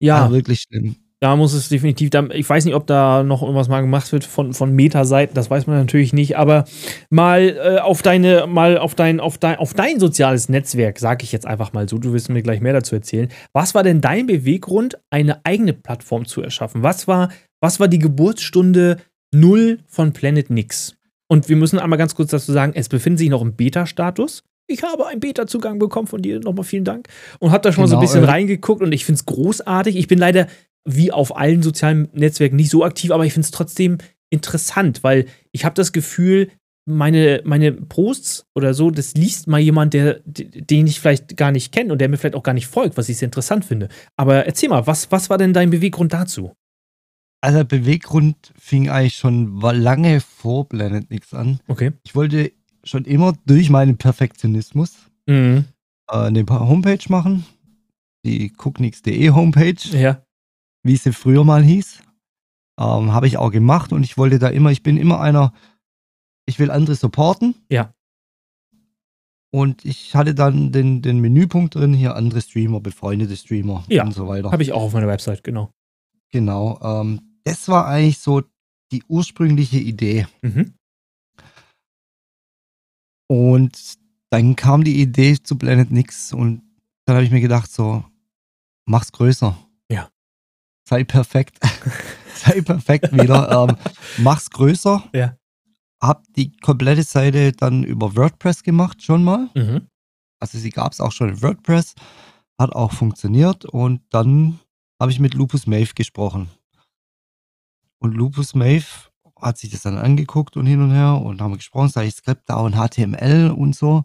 Ja, Also wirklich schlimm. Da muss es definitiv, ich weiß nicht, ob da noch irgendwas mal gemacht wird von, von Meta-Seiten, das weiß man natürlich nicht, aber mal äh, auf deine, mal auf dein, auf dein, auf dein soziales Netzwerk, sage ich jetzt einfach mal so, du wirst mir gleich mehr dazu erzählen. Was war denn dein Beweggrund, eine eigene Plattform zu erschaffen? Was war, was war die Geburtsstunde null von Planet Nix? Und wir müssen einmal ganz kurz dazu sagen, es befindet sich noch im Beta-Status ich habe einen Beta-Zugang bekommen von dir. Nochmal vielen Dank. Und habe da schon genau, mal so ein genau, bisschen äh, reingeguckt und ich finde es großartig. Ich bin leider wie auf allen sozialen Netzwerken nicht so aktiv, aber ich finde es trotzdem interessant, weil ich habe das Gefühl, meine, meine Posts oder so, das liest mal jemand, der, den ich vielleicht gar nicht kenne und der mir vielleicht auch gar nicht folgt, was ich sehr interessant finde. Aber erzähl mal, was, was war denn dein Beweggrund dazu? Also der Beweggrund fing eigentlich schon lange vor Planet Nix an. Okay. Ich wollte schon immer durch meinen Perfektionismus mhm. äh, eine Homepage machen. Die gucknix.de Homepage. Ja. Wie sie früher mal hieß. Ähm, Habe ich auch gemacht und ich wollte da immer, ich bin immer einer, ich will andere supporten. Ja. Und ich hatte dann den, den Menüpunkt drin, hier andere Streamer, befreundete Streamer ja, und so weiter. Habe ich auch auf meiner Website, genau. Genau. Ähm, das war eigentlich so die ursprüngliche Idee. Mhm. Und dann kam die Idee zu Planet Nix und dann habe ich mir gedacht, so, mach's größer. Sei perfekt. Sei perfekt wieder. ähm, mach's größer. Ja. Hab die komplette Seite dann über WordPress gemacht, schon mal. Mhm. Also sie gab es auch schon in WordPress. Hat auch funktioniert. Und dann habe ich mit Lupus Mave gesprochen. Und Lupus Mave hat sich das dann angeguckt und hin und her und haben gesprochen, sage ich Skript da und HTML und so.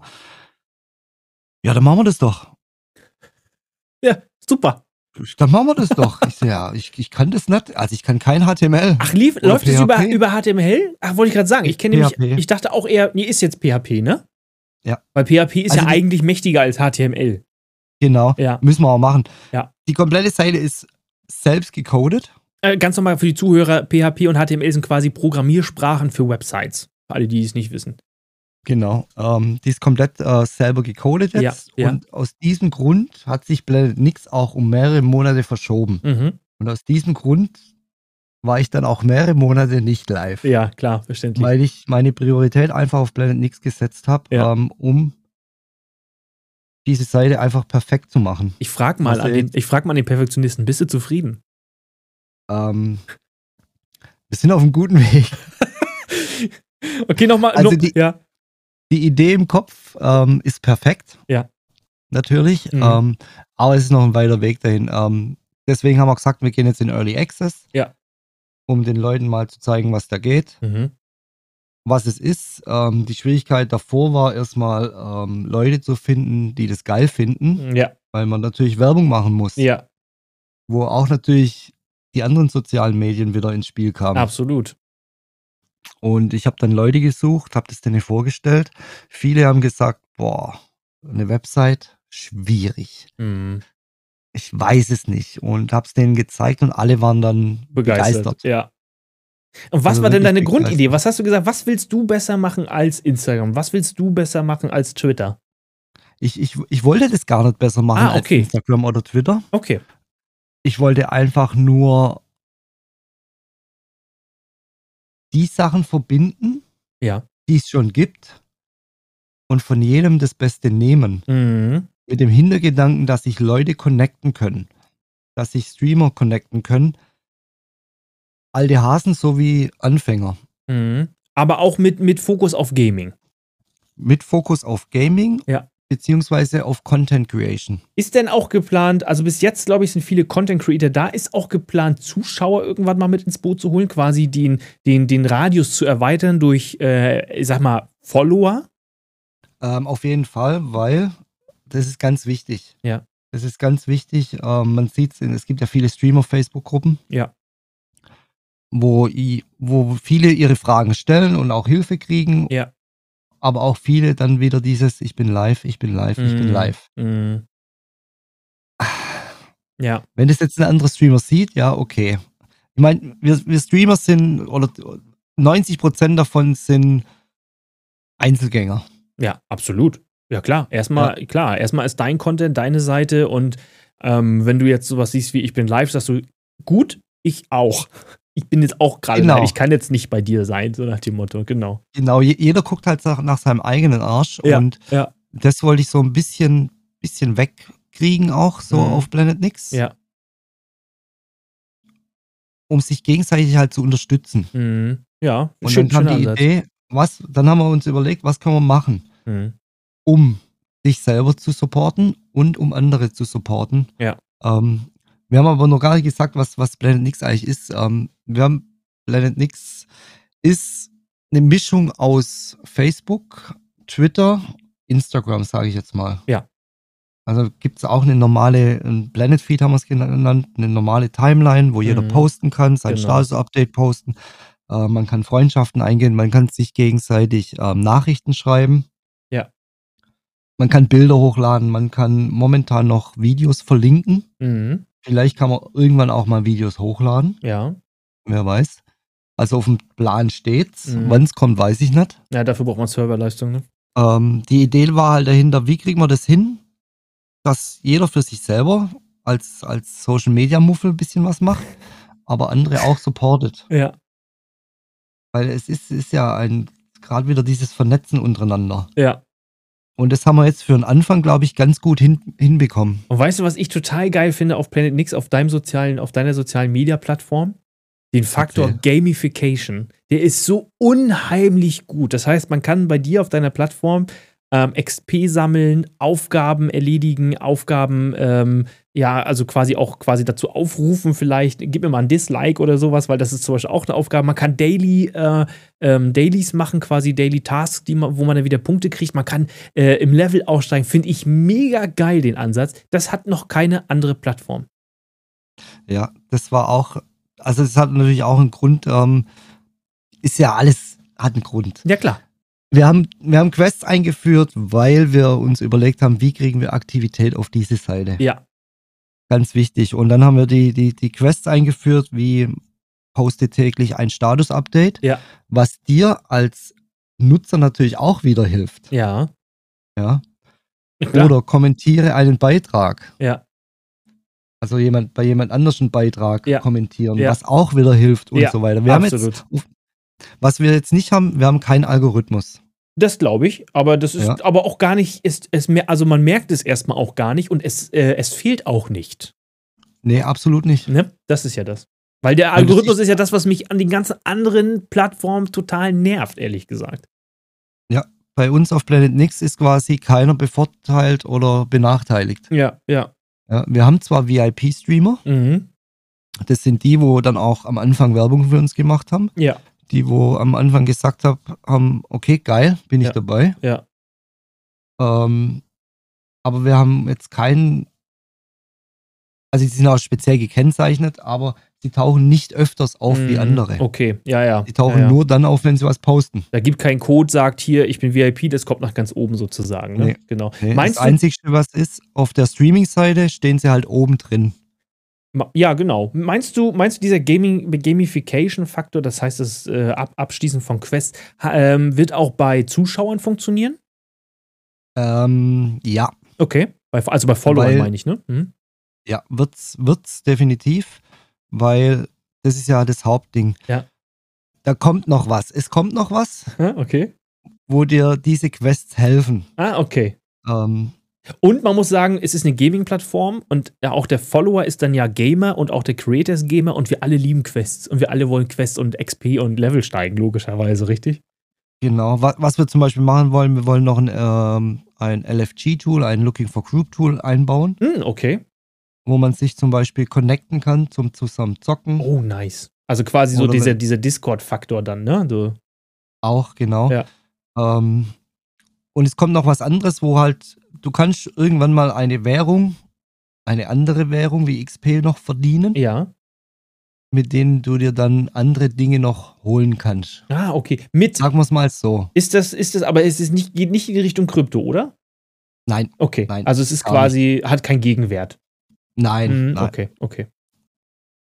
Ja, dann machen wir das doch. Ja, super. Dann machen wir das doch. Ich so, ja, ich, ich kann das nicht. Also ich kann kein HTML. Ach, lief, läuft es über, über HTML? Ach, wollte ich gerade sagen. Ich kenne nämlich, ich dachte auch eher, nee, ist jetzt PHP, ne? Ja. Weil PHP ist also ja eigentlich mächtiger als HTML. Genau. Ja. Müssen wir auch machen. Ja. Die komplette Seite ist selbst gecodet. Äh, ganz normal für die Zuhörer, PHP und HTML sind quasi Programmiersprachen für Websites. Für alle, die es nicht wissen. Genau. Ähm, die ist komplett äh, selber gecodet jetzt. Ja, und ja. aus diesem Grund hat sich Blended Nix auch um mehrere Monate verschoben. Mhm. Und aus diesem Grund war ich dann auch mehrere Monate nicht live. Ja, klar, verständlich. Weil ich meine Priorität einfach auf Blended Nix gesetzt habe, ja. ähm, um diese Seite einfach perfekt zu machen. Ich frage mal, an den, frag mal an den Perfektionisten, bist du zufrieden? Ähm, wir sind auf einem guten Weg. okay, nochmal. Also die, ja. Die Idee im Kopf ähm, ist perfekt. Ja. Natürlich. Mhm. Ähm, aber es ist noch ein weiter Weg dahin. Ähm, deswegen haben wir gesagt, wir gehen jetzt in Early Access. Ja. Um den Leuten mal zu zeigen, was da geht. Mhm. Was es ist. Ähm, die Schwierigkeit davor war erstmal ähm, Leute zu finden, die das geil finden. Ja. Weil man natürlich Werbung machen muss. Ja. Wo auch natürlich die anderen sozialen Medien wieder ins Spiel kamen. Absolut. Und ich habe dann Leute gesucht, habe das denen vorgestellt. Viele haben gesagt, boah, eine Website, schwierig. Mhm. Ich weiß es nicht. Und habe es denen gezeigt und alle waren dann begeistert. begeistert. Ja. Und was also war denn deine begeistert. Grundidee? Was hast du gesagt? Was willst du besser machen als Instagram? Was willst du besser machen als Twitter? Ich, ich, ich wollte das gar nicht besser machen ah, okay. als Instagram oder Twitter. Okay. Ich wollte einfach nur die Sachen verbinden, ja. die es schon gibt und von jedem das Beste nehmen. Mhm. Mit dem Hintergedanken, dass sich Leute connecten können, dass sich Streamer connecten können. Alte Hasen sowie Anfänger. Mhm. Aber auch mit, mit Fokus auf Gaming. Mit Fokus auf Gaming. Ja beziehungsweise auf Content Creation. Ist denn auch geplant, also bis jetzt, glaube ich, sind viele Content Creator da, ist auch geplant, Zuschauer irgendwann mal mit ins Boot zu holen, quasi den, den, den Radius zu erweitern durch, äh, ich sag mal, Follower? Ähm, auf jeden Fall, weil das ist ganz wichtig. Ja. Das ist ganz wichtig. Ähm, man sieht es, es gibt ja viele Streamer-Facebook-Gruppen. Ja. Wo, wo viele ihre Fragen stellen und auch Hilfe kriegen. Ja aber auch viele dann wieder dieses, ich bin live, ich bin live, ich bin mhm. live. Mm. Ja. Wenn das jetzt ein anderer Streamer sieht, ja, okay. Ich meine, wir, wir Streamer sind, oder 90% davon sind Einzelgänger. Ja, absolut. Ja, klar. Erstmal, ja. klar, erstmal ist dein Content deine Seite und ähm, wenn du jetzt sowas siehst wie ich bin live, sagst du, gut, ich auch. Ich bin jetzt auch gerade, Genau. ich kann jetzt nicht bei dir sein, so nach dem Motto, genau. Genau, je- jeder guckt halt nach, nach seinem eigenen Arsch Ja, und ja. das wollte ich so ein bisschen, bisschen wegkriegen auch so Mhm. auf Planet Nix, Ja. um sich gegenseitig halt zu unterstützen. Mhm. Ja, Und schön, dann kam die Ansatz. Idee, was, dann haben wir uns überlegt, was können wir machen, Mhm. um dich selber zu supporten und um andere zu supporten. Ja. Ähm, wir haben aber noch gar nicht gesagt, was, was Planet Nix eigentlich ist. Ähm, wir haben Planet Nix ist eine Mischung aus Facebook, Twitter, Instagram, sage ich jetzt mal. Ja. Also gibt es auch eine normale, ein Planet Feed haben wir es genannt, eine normale Timeline, wo jeder Mhm. posten kann, sein Genau. Status-Update posten. Äh, man kann Freundschaften eingehen, man kann sich gegenseitig ähm, Nachrichten schreiben. Ja. Man kann Bilder hochladen, man kann momentan noch Videos verlinken. Mhm. Vielleicht kann man irgendwann auch mal Videos hochladen, Ja. wer weiß. Also auf dem Plan steht's. Mhm. Wann es kommt, weiß ich nicht. ja, dafür braucht man Serverleistung, ne? Ähm, die Idee war halt dahinter, wie kriegen wir das hin, dass jeder für sich selber als, als Social Media Muffel ein bisschen was macht, aber andere auch supportet. Ja. Weil es ist, ist ja ein, gerade wieder dieses Vernetzen untereinander. Ja. Und das haben wir jetzt für den Anfang, glaube ich, ganz gut hin, hinbekommen. Und weißt du, was ich total geil finde auf Planet Nix, auf deinem sozialen, auf deiner sozialen Media-Plattform? Den Faktor Erzähl. Gamification. Der ist so unheimlich gut. Das heißt, man kann bei dir auf deiner Plattform ähm, XP sammeln, Aufgaben erledigen, Aufgaben, ähm, ja, also quasi auch quasi dazu aufrufen, vielleicht, gib mir mal ein Dislike oder sowas, weil das ist zum Beispiel auch eine Aufgabe. Man kann Daily, äh, ähm, Dailies machen, quasi Daily Tasks, die man, wo man dann wieder Punkte kriegt. Man kann äh, im Level aussteigen. Finde ich mega geil, den Ansatz. Das hat noch keine andere Plattform. Ja, das war auch, also es hat natürlich auch einen Grund, ähm, ist ja alles, hat einen Grund. Ja, klar. Wir haben, wir haben Quests eingeführt, weil wir uns überlegt haben, wie kriegen wir Aktivität auf diese Seite. Ja. Ganz wichtig. Und dann haben wir die, die, die Quests eingeführt, wie poste täglich ein Status-Update, Ja. was dir als Nutzer natürlich auch wieder hilft. Ja. Ja? Klar. Oder kommentiere einen Beitrag. Ja. Also jemand, bei jemand anders einen Beitrag Ja. kommentieren, Ja. was auch wieder hilft und so weiter. Wir haben jetzt, Absolut. was wir jetzt nicht haben, wir haben keinen Algorithmus. Das glaube ich, aber das ist Ja. aber auch gar nicht, ist es mehr, also man merkt es erstmal auch gar nicht und es, äh, es fehlt auch nicht. Nee, absolut nicht. Ne? Das ist ja das. Weil der Algorithmus ist- ja das, was mich an den ganzen anderen Plattformen total nervt, ehrlich gesagt. Bei uns auf Planet Nix ist quasi keiner bevorteilt oder benachteiligt. Ja, ja. Ja, wir haben zwar VIP-Streamer, Mhm. das sind die, wo dann auch am Anfang Werbung für uns gemacht haben. Ja, Die, wo am Anfang gesagt hab, haben, okay, geil, bin ich Ja. dabei. ja. Ähm, aber wir haben jetzt keinen, also sie sind auch speziell gekennzeichnet, aber sie tauchen nicht öfters auf wie Mhm. andere. Okay, ja, ja. Die tauchen ja, ja. nur dann auf, wenn sie was posten. Da gibt keinen Code, sagt hier, ich bin VIP, das kommt nach ganz oben sozusagen. Ne? Nee. Genau. Nee, Meinst das du, Einzige, was ist, auf der Streaming-Seite stehen sie halt oben drin. Ja, genau. Meinst du, meinst du dieser Gaming, Gamification-Faktor, das heißt das äh, Ab Abschließen von Quests, ähm, wird auch bei Zuschauern funktionieren? Ähm, ja, Okay. Also bei Followern meine ich, ne? Mhm. ja, wird's, wird's definitiv, weil das ist ja das Hauptding. Ja. Da kommt noch was. Es kommt noch was, Ah, okay. wo dir diese Quests helfen. Ah, okay. Ähm, Und man muss sagen, es ist eine Gaming-Plattform und auch der Follower ist dann ja Gamer und auch der Creator ist Gamer und wir alle lieben Quests und wir alle wollen Quests und XP und Level steigen, logischerweise, richtig? Genau, was, wir zum Beispiel machen wollen, wir wollen noch ein, ähm, ein LFG-Tool, ein Looking for Group-Tool einbauen, Hm, okay. wo man sich zum Beispiel connecten kann zum zusammen zocken. Oh, nice. Also quasi so Oder dieser, dieser Discord-Faktor dann, ne? Du, Auch, genau. Ja. Ähm, und es kommt noch was anderes, wo halt, du kannst irgendwann mal eine Währung, eine andere Währung wie XP noch verdienen, ja. mit denen du dir dann andere Dinge noch holen kannst. Ah, okay. Mit. Sagen wir es mal so. Ist das, ist das, aber es ist nicht, geht nicht in die Richtung Krypto, oder? Nein, Okay. Nein, also es ist quasi, hat keinen Gegenwert. nein, Mhm, nein. Okay, okay.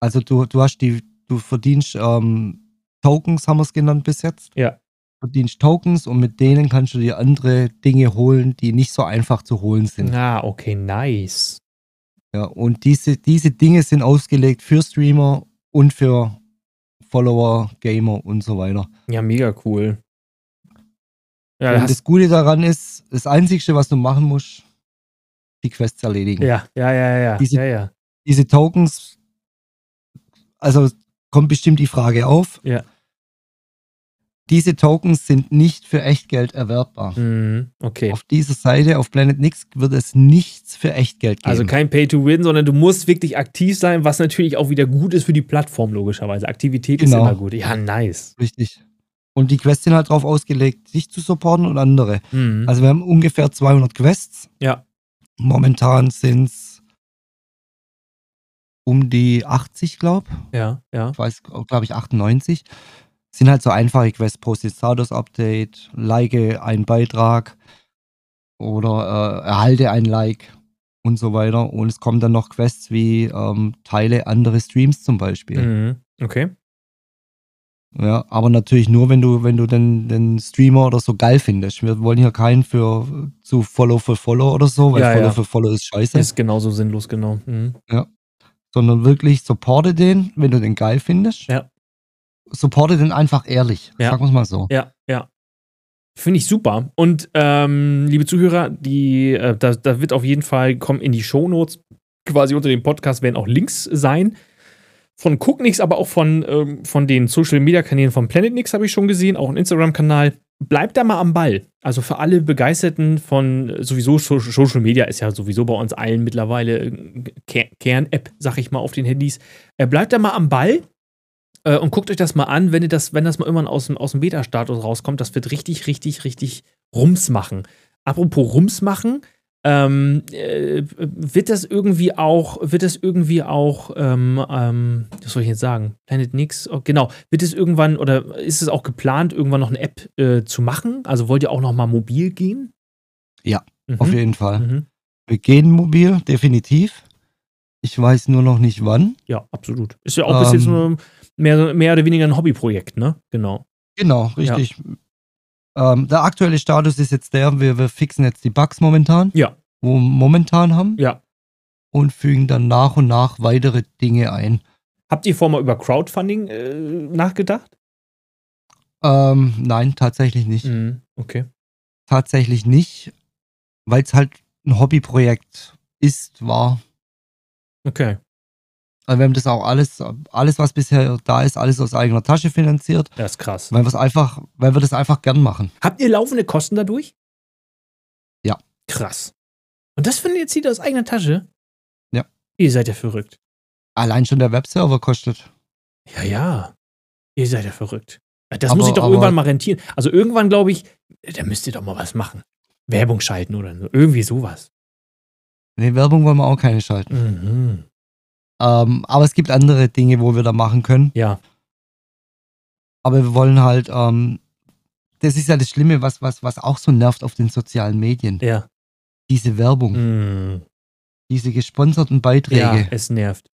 Also du, du hast die, du verdienst ähm, Tokens, haben wir es genannt bis jetzt. Ja. Verdienst Tokens und mit denen kannst du dir andere Dinge holen, die nicht so einfach zu holen sind. Ah, okay, nice. Ja, und diese, diese Dinge sind ausgelegt für Streamer und für Follower, Gamer und so weiter. Ja, mega cool. Ja, und das Gute daran ist, das Einzige, was du machen musst, die Quests erledigen. Ja, ja, ja, ja. Diese, ja, ja. diese Tokens, also kommt bestimmt die Frage auf. Ja. Diese Tokens sind nicht für Echtgeld erwerbbar. Mhm, okay. Auf dieser Seite, auf Planet Nix, wird es nichts für Echtgeld geben. Also kein Pay-to-Win, sondern du musst wirklich aktiv sein, was natürlich auch wieder gut ist für die Plattform, logischerweise. Aktivität genau. ist immer gut. Ja, nice. Richtig. Und die Quests sind halt darauf ausgelegt, sich zu supporten und andere. Mhm. Also wir haben ungefähr 200 Quests. Ja. Momentan sind es um die 80, glaube ich. Ja, ja. Ich weiß, glaube ich, 98. Sind halt so einfache Quests, poste Status-Update, like einen Beitrag oder äh, erhalte ein Like und so weiter. Und es kommen dann noch Quests wie ähm, Teile andere Streams zum Beispiel. Mhm. Okay. Ja, aber natürlich nur, wenn du, wenn du den, den Streamer oder so geil findest. Wir wollen hier keinen für zu Follow für Follow oder so, weil ja, Follow ja. für Follow ist scheiße. Ist genauso sinnlos, genau. Mhm. Ja. Sondern wirklich supporte den, wenn du den geil findest. Ja. Supporte den einfach ehrlich. Ja. Sagen wir es mal so. Ja, ja. Finde ich super. Und ähm, liebe Zuhörer, die, äh, da, da wird auf jeden Fall kommen in die Shownotes quasi unter dem Podcast werden auch Links sein von Cooknix, aber auch von, ähm, von den Social Media Kanälen von Planetnix habe ich schon gesehen, auch ein Instagram-Kanal. Bleibt da mal am Ball. Also für alle Begeisterten von sowieso Social Media ist ja sowieso bei uns allen mittlerweile äh, Kern-App, sag ich mal, auf den Handys. Äh, bleibt da mal am Ball äh, und guckt euch das mal an, wenn ihr das, wenn das mal irgendwann aus dem, aus dem Beta-Status rauskommt. Das wird richtig, richtig, richtig Rums machen. Apropos Rums machen, ähm, äh, wird das irgendwie auch, wird das irgendwie auch, ähm, ähm, was soll ich jetzt sagen? Planet Nix, oh, genau. Wird es irgendwann oder ist es auch geplant, irgendwann noch eine App äh, zu machen? Also wollt ihr auch noch mal mobil gehen? Ja, mhm. auf jeden Fall. Mhm. Wir gehen mobil, definitiv. Ich weiß nur noch nicht wann. Ja, absolut. Ist ja auch bis jetzt ähm. nur mehr, mehr oder weniger ein Hobbyprojekt, ne? Genau. Genau, richtig. Ja. Ähm, der aktuelle Status ist jetzt der, wir, wir fixen jetzt die Bugs momentan. Ja. Wo wir momentan haben. Ja. Und fügen dann nach und nach weitere Dinge ein. Habt ihr vorher mal über Crowdfunding äh, nachgedacht? Ähm, nein, tatsächlich nicht. Mhm, okay. Tatsächlich nicht, weil es halt ein Hobbyprojekt ist, war. Okay. Also wir haben das auch alles, alles, was bisher da ist, alles aus eigener Tasche finanziert. Das ist krass. Weil, einfach, weil wir das einfach gern machen. Habt ihr laufende Kosten dadurch? Ja. Krass. Und das findet ihr zieht aus eigener Tasche? Ja. Ihr seid ja verrückt. Allein schon der Webserver kostet. Ja, ja. Ihr seid ja verrückt. Das aber, muss ich doch irgendwann mal rentieren. Also irgendwann, glaube ich, da müsst ihr doch mal was machen. Werbung schalten oder. Irgendwie sowas. Nee, Werbung wollen wir auch keine schalten. Mhm. Ähm, aber es gibt andere Dinge, wo wir da machen können. Ja. Aber wir wollen halt, ähm, das ist ja das Schlimme, was, was, was auch so nervt auf den sozialen Medien. Ja. Diese Werbung. Mm. Diese gesponserten Beiträge. Ja, es nervt.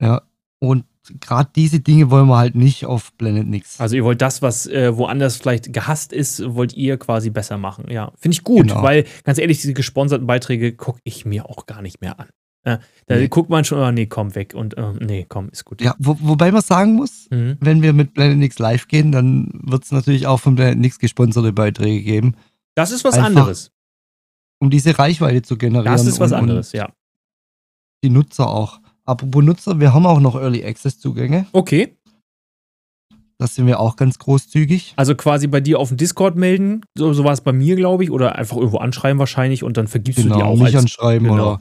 Ja. Und gerade diese Dinge wollen wir halt nicht auf Planet Nix. Also ihr wollt das, was äh, woanders vielleicht gehasst ist, wollt ihr quasi besser machen. Ja, finde ich gut, genau. weil ganz ehrlich, diese gesponserten Beiträge gucke ich mir auch gar nicht mehr an. Ja, da nee. guckt man schon, oh, nee, komm weg und oh, nee, komm, ist gut. Ja, wo, wobei man sagen muss, mhm. wenn wir mit Planet Nix live gehen, dann wird es natürlich auch von Planet Nix gesponserte Beiträge geben. Das ist was Einfach, anderes. Um diese Reichweite zu generieren. Das ist was und, anderes, ja. Die Nutzer auch. Apropos Nutzer, wir haben auch noch Early Access Zugänge. Okay. Das sind wir auch ganz großzügig. Also quasi bei dir auf dem Discord melden, so, so war es bei mir, glaube ich, oder einfach irgendwo anschreiben wahrscheinlich und dann vergibst genau, du die auch. Mich als, anschreiben genau. oder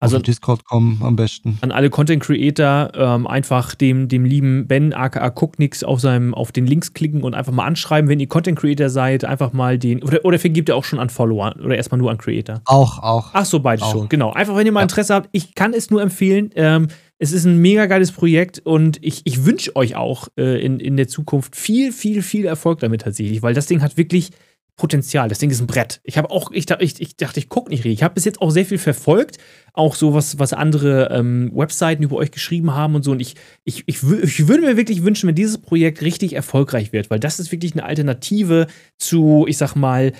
also auf Discord kommen am besten. An alle Content Creator ähm, einfach dem, dem lieben Ben aka Cooknix auf seinem auf den Links klicken und einfach mal anschreiben, wenn ihr Content Creator seid, einfach mal den oder, oder vergibt ihr auch schon an Follower oder erstmal nur an Creator? Auch, auch. Ach so, beide schon, genau. Einfach wenn ihr mal Interesse ja. habt, ich kann es nur empfehlen. Ähm, es ist ein mega geiles Projekt und ich, ich wünsche euch auch äh, in, in der Zukunft viel, viel, viel Erfolg damit tatsächlich, weil das Ding hat wirklich Potenzial. Das Ding ist ein Brett. Ich habe auch, ich, ich, ich dachte, ich gucke nicht richtig. Ich habe bis jetzt auch sehr viel verfolgt, auch so was, was andere ähm, Webseiten über euch geschrieben haben und so. Und ich, ich, ich, ich würde mir wirklich wünschen, wenn dieses Projekt richtig erfolgreich wird, weil das ist wirklich eine Alternative zu, ich sag mal,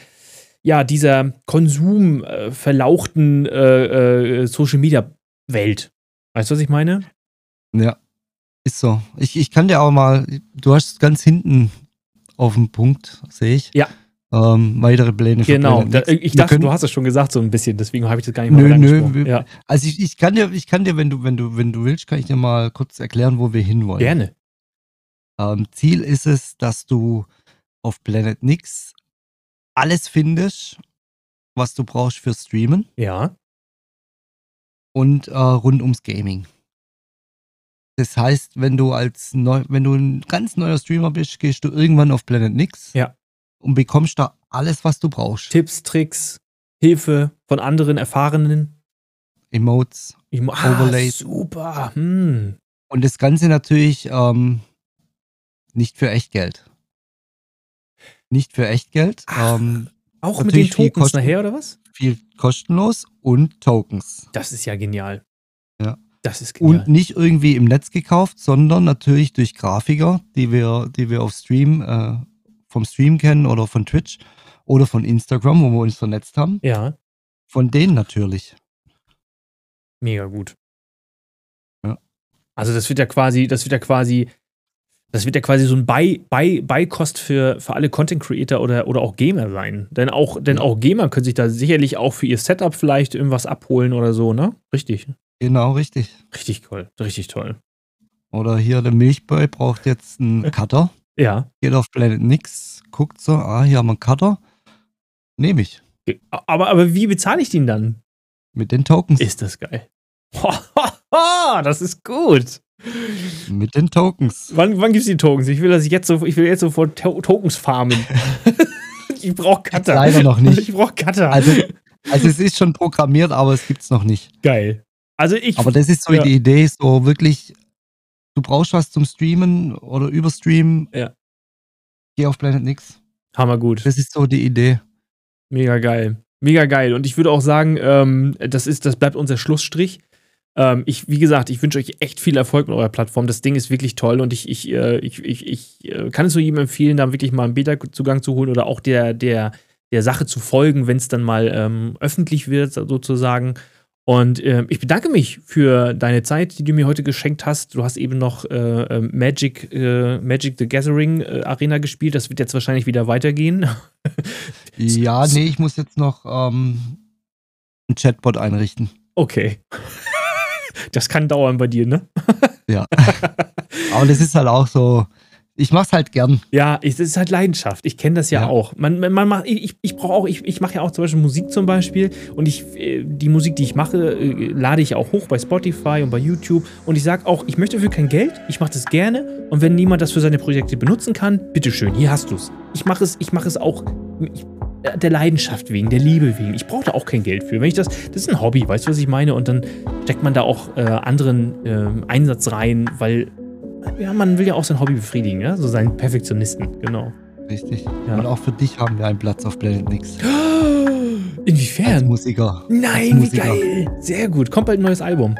ja, dieser konsumverlauchten äh, äh, Social Media Welt. Weißt du, was ich meine? Ja. Ist so. Ich, ich kann dir auch mal, du hast ganz hinten auf dem Punkt, sehe ich. Ja. Ähm, weitere Pläne für Genau, da, ich dachte, du hast es schon gesagt, so ein bisschen, deswegen habe ich das gar nicht mal Nö, nö. Ja. Also ich, ich kann dir, ich kann dir, wenn du, wenn du, wenn du willst, kann ich dir mal kurz erklären, wo wir hinwollen. Gerne. Ähm, Ziel ist es, dass du auf Planet Nix alles findest, was du brauchst für Streamen. Ja. Und äh, rund ums Gaming. Das heißt, wenn du als neu, wenn du ein ganz neuer Streamer bist, gehst du irgendwann auf Planet Nix. Ja. Und bekommst da alles, was du brauchst. Tipps, Tricks, Hilfe von anderen Erfahrenen. Emotes, Emo ah, Overlays. Super. Hm. Und das Ganze natürlich ähm, nicht für Echtgeld. Nicht für Echtgeld. Ach, ähm, auch mit den Tokens nachher, oder was? Viel kostenlos und Tokens. Das ist ja genial. Ja. Das ist genial. Und nicht irgendwie im Netz gekauft, sondern natürlich durch Grafiker, die wir, die wir auf Stream, äh, vom Stream kennen oder von Twitch oder von Instagram, wo wir uns vernetzt haben. Ja. Von denen natürlich. Mega gut. Ja. Also das wird ja quasi, das wird ja quasi, das wird ja quasi so ein Bei, Bei, Beikost für, für alle Content Creator oder, oder auch Gamer sein. Denn auch, denn auch Gamer können sich da sicherlich auch für ihr Setup vielleicht irgendwas abholen oder so, ne? Richtig. Genau, richtig. Richtig toll, richtig toll. Oder hier der Milchboy braucht jetzt einen Cutter. Ja. Geht auf Planet Nix, guckt so, ah, hier haben wir einen Cutter. Nehme ich. Aber, aber wie bezahle ich den dann? Mit den Tokens. Ist das geil. das ist gut. Mit den Tokens. Wann, wann gibt es die Tokens? Ich will, dass ich jetzt so, ich will jetzt sofort to Tokens farmen. ich brauche Cutter. Leider noch nicht. Ich brauche Cutter. Also, also es ist schon programmiert, aber es gibt es noch nicht. Geil. Also ich. Aber das ist so ja. die Idee, so wirklich, du brauchst was zum Streamen oder überstreamen. Ja. Geh auf Planet Nix. Hammer gut. Das ist so die Idee. Mega geil. Mega geil. Und ich würde auch sagen, ähm, das, ist, das bleibt unser Schlussstrich. Ähm, ich, wie gesagt, ich wünsche euch echt viel Erfolg mit eurer Plattform. Das Ding ist wirklich toll und ich, ich, äh, ich, ich, ich äh, kann es nur jedem empfehlen, da wirklich mal einen Beta-Zugang zu holen oder auch der, der, der Sache zu folgen, wenn es dann mal ähm, öffentlich wird, sozusagen. Und äh, ich bedanke mich für deine Zeit, die du mir heute geschenkt hast. Du hast eben noch äh, ähm, Magic, äh, Magic the Gathering äh, Arena gespielt. Das wird jetzt wahrscheinlich wieder weitergehen. ja, nee, ich muss jetzt noch ähm, ein Chatbot einrichten. Okay. das kann dauern bei dir, ne? ja. Aber das ist halt auch so, ich mach's halt gern. Ja, es ist halt Leidenschaft. Ich kenne das ja, ja, auch. Man, man macht, ich, ich brauche auch, ich, ich mache ja auch zum Beispiel Musik zum Beispiel und ich, äh, die Musik, die ich mache, äh, lade ich auch hoch bei Spotify und bei YouTube und ich sage auch, ich möchte dafür kein Geld, ich mache das gerne und wenn niemand das für seine Projekte benutzen kann, bitteschön, hier hast du's. Ich mache es, ich mache es auch ich, äh, der Leidenschaft wegen, der Liebe wegen. Ich brauche da auch kein Geld für. Wenn ich das, das ist ein Hobby, weißt du, was ich meine? Und dann steckt man da auch äh, anderen äh, Einsatz rein, weil ja, man will ja auch sein Hobby befriedigen, ja? so seinen Perfektionisten, genau. Richtig. Ja. Und auch für dich haben wir einen Platz auf Planet Nix. Inwiefern? Als Musiker. Nein, Als Musiker. wie geil. Sehr gut. Kommt bald ein neues Album.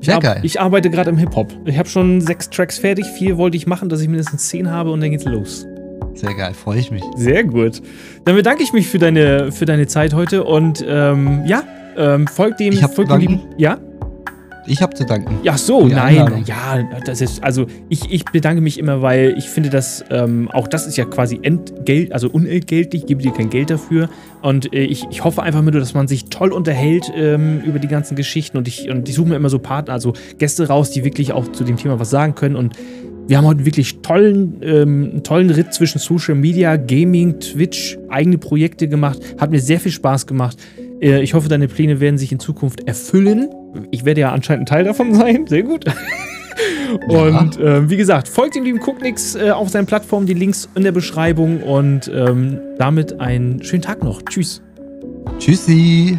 Sehr ich geil. Ich arbeite gerade im Hip-Hop. Ich habe schon sechs Tracks fertig. Vier wollte ich machen, dass ich mindestens zehn habe und dann geht's los. Sehr geil, freue ich mich. Sehr gut. Dann bedanke ich mich für deine, für deine Zeit heute und ähm, ja, ähm, folgt dem, ich folgt dem lieben. Ja? Ich habe zu danken. Ja, so, nein. Einladung. Ja, das ist, also ich, ich bedanke mich immer, weil ich finde, dass ähm, auch das ist ja quasi Entgelt, also unentgeltlich, ich gebe dir kein Geld dafür. Und äh, ich, ich hoffe einfach nur, dass man sich toll unterhält ähm, über die ganzen Geschichten. Und ich, und ich suche mir immer so Partner, also Gäste raus, die wirklich auch zu dem Thema was sagen können. Und wir haben heute wirklich tollen, ähm, tollen Ritt zwischen Social Media, Gaming, Twitch, eigene Projekte gemacht. Hat mir sehr viel Spaß gemacht. Äh, ich hoffe, deine Pläne werden sich in Zukunft erfüllen. Ich werde ja anscheinend ein Teil davon sein. Sehr gut. Und ja. äh, wie gesagt, folgt dem lieben Cooknix äh, auf seinen Plattformen, die Links in der Beschreibung. Und ähm, damit einen schönen Tag noch. Tschüss. Tschüssi.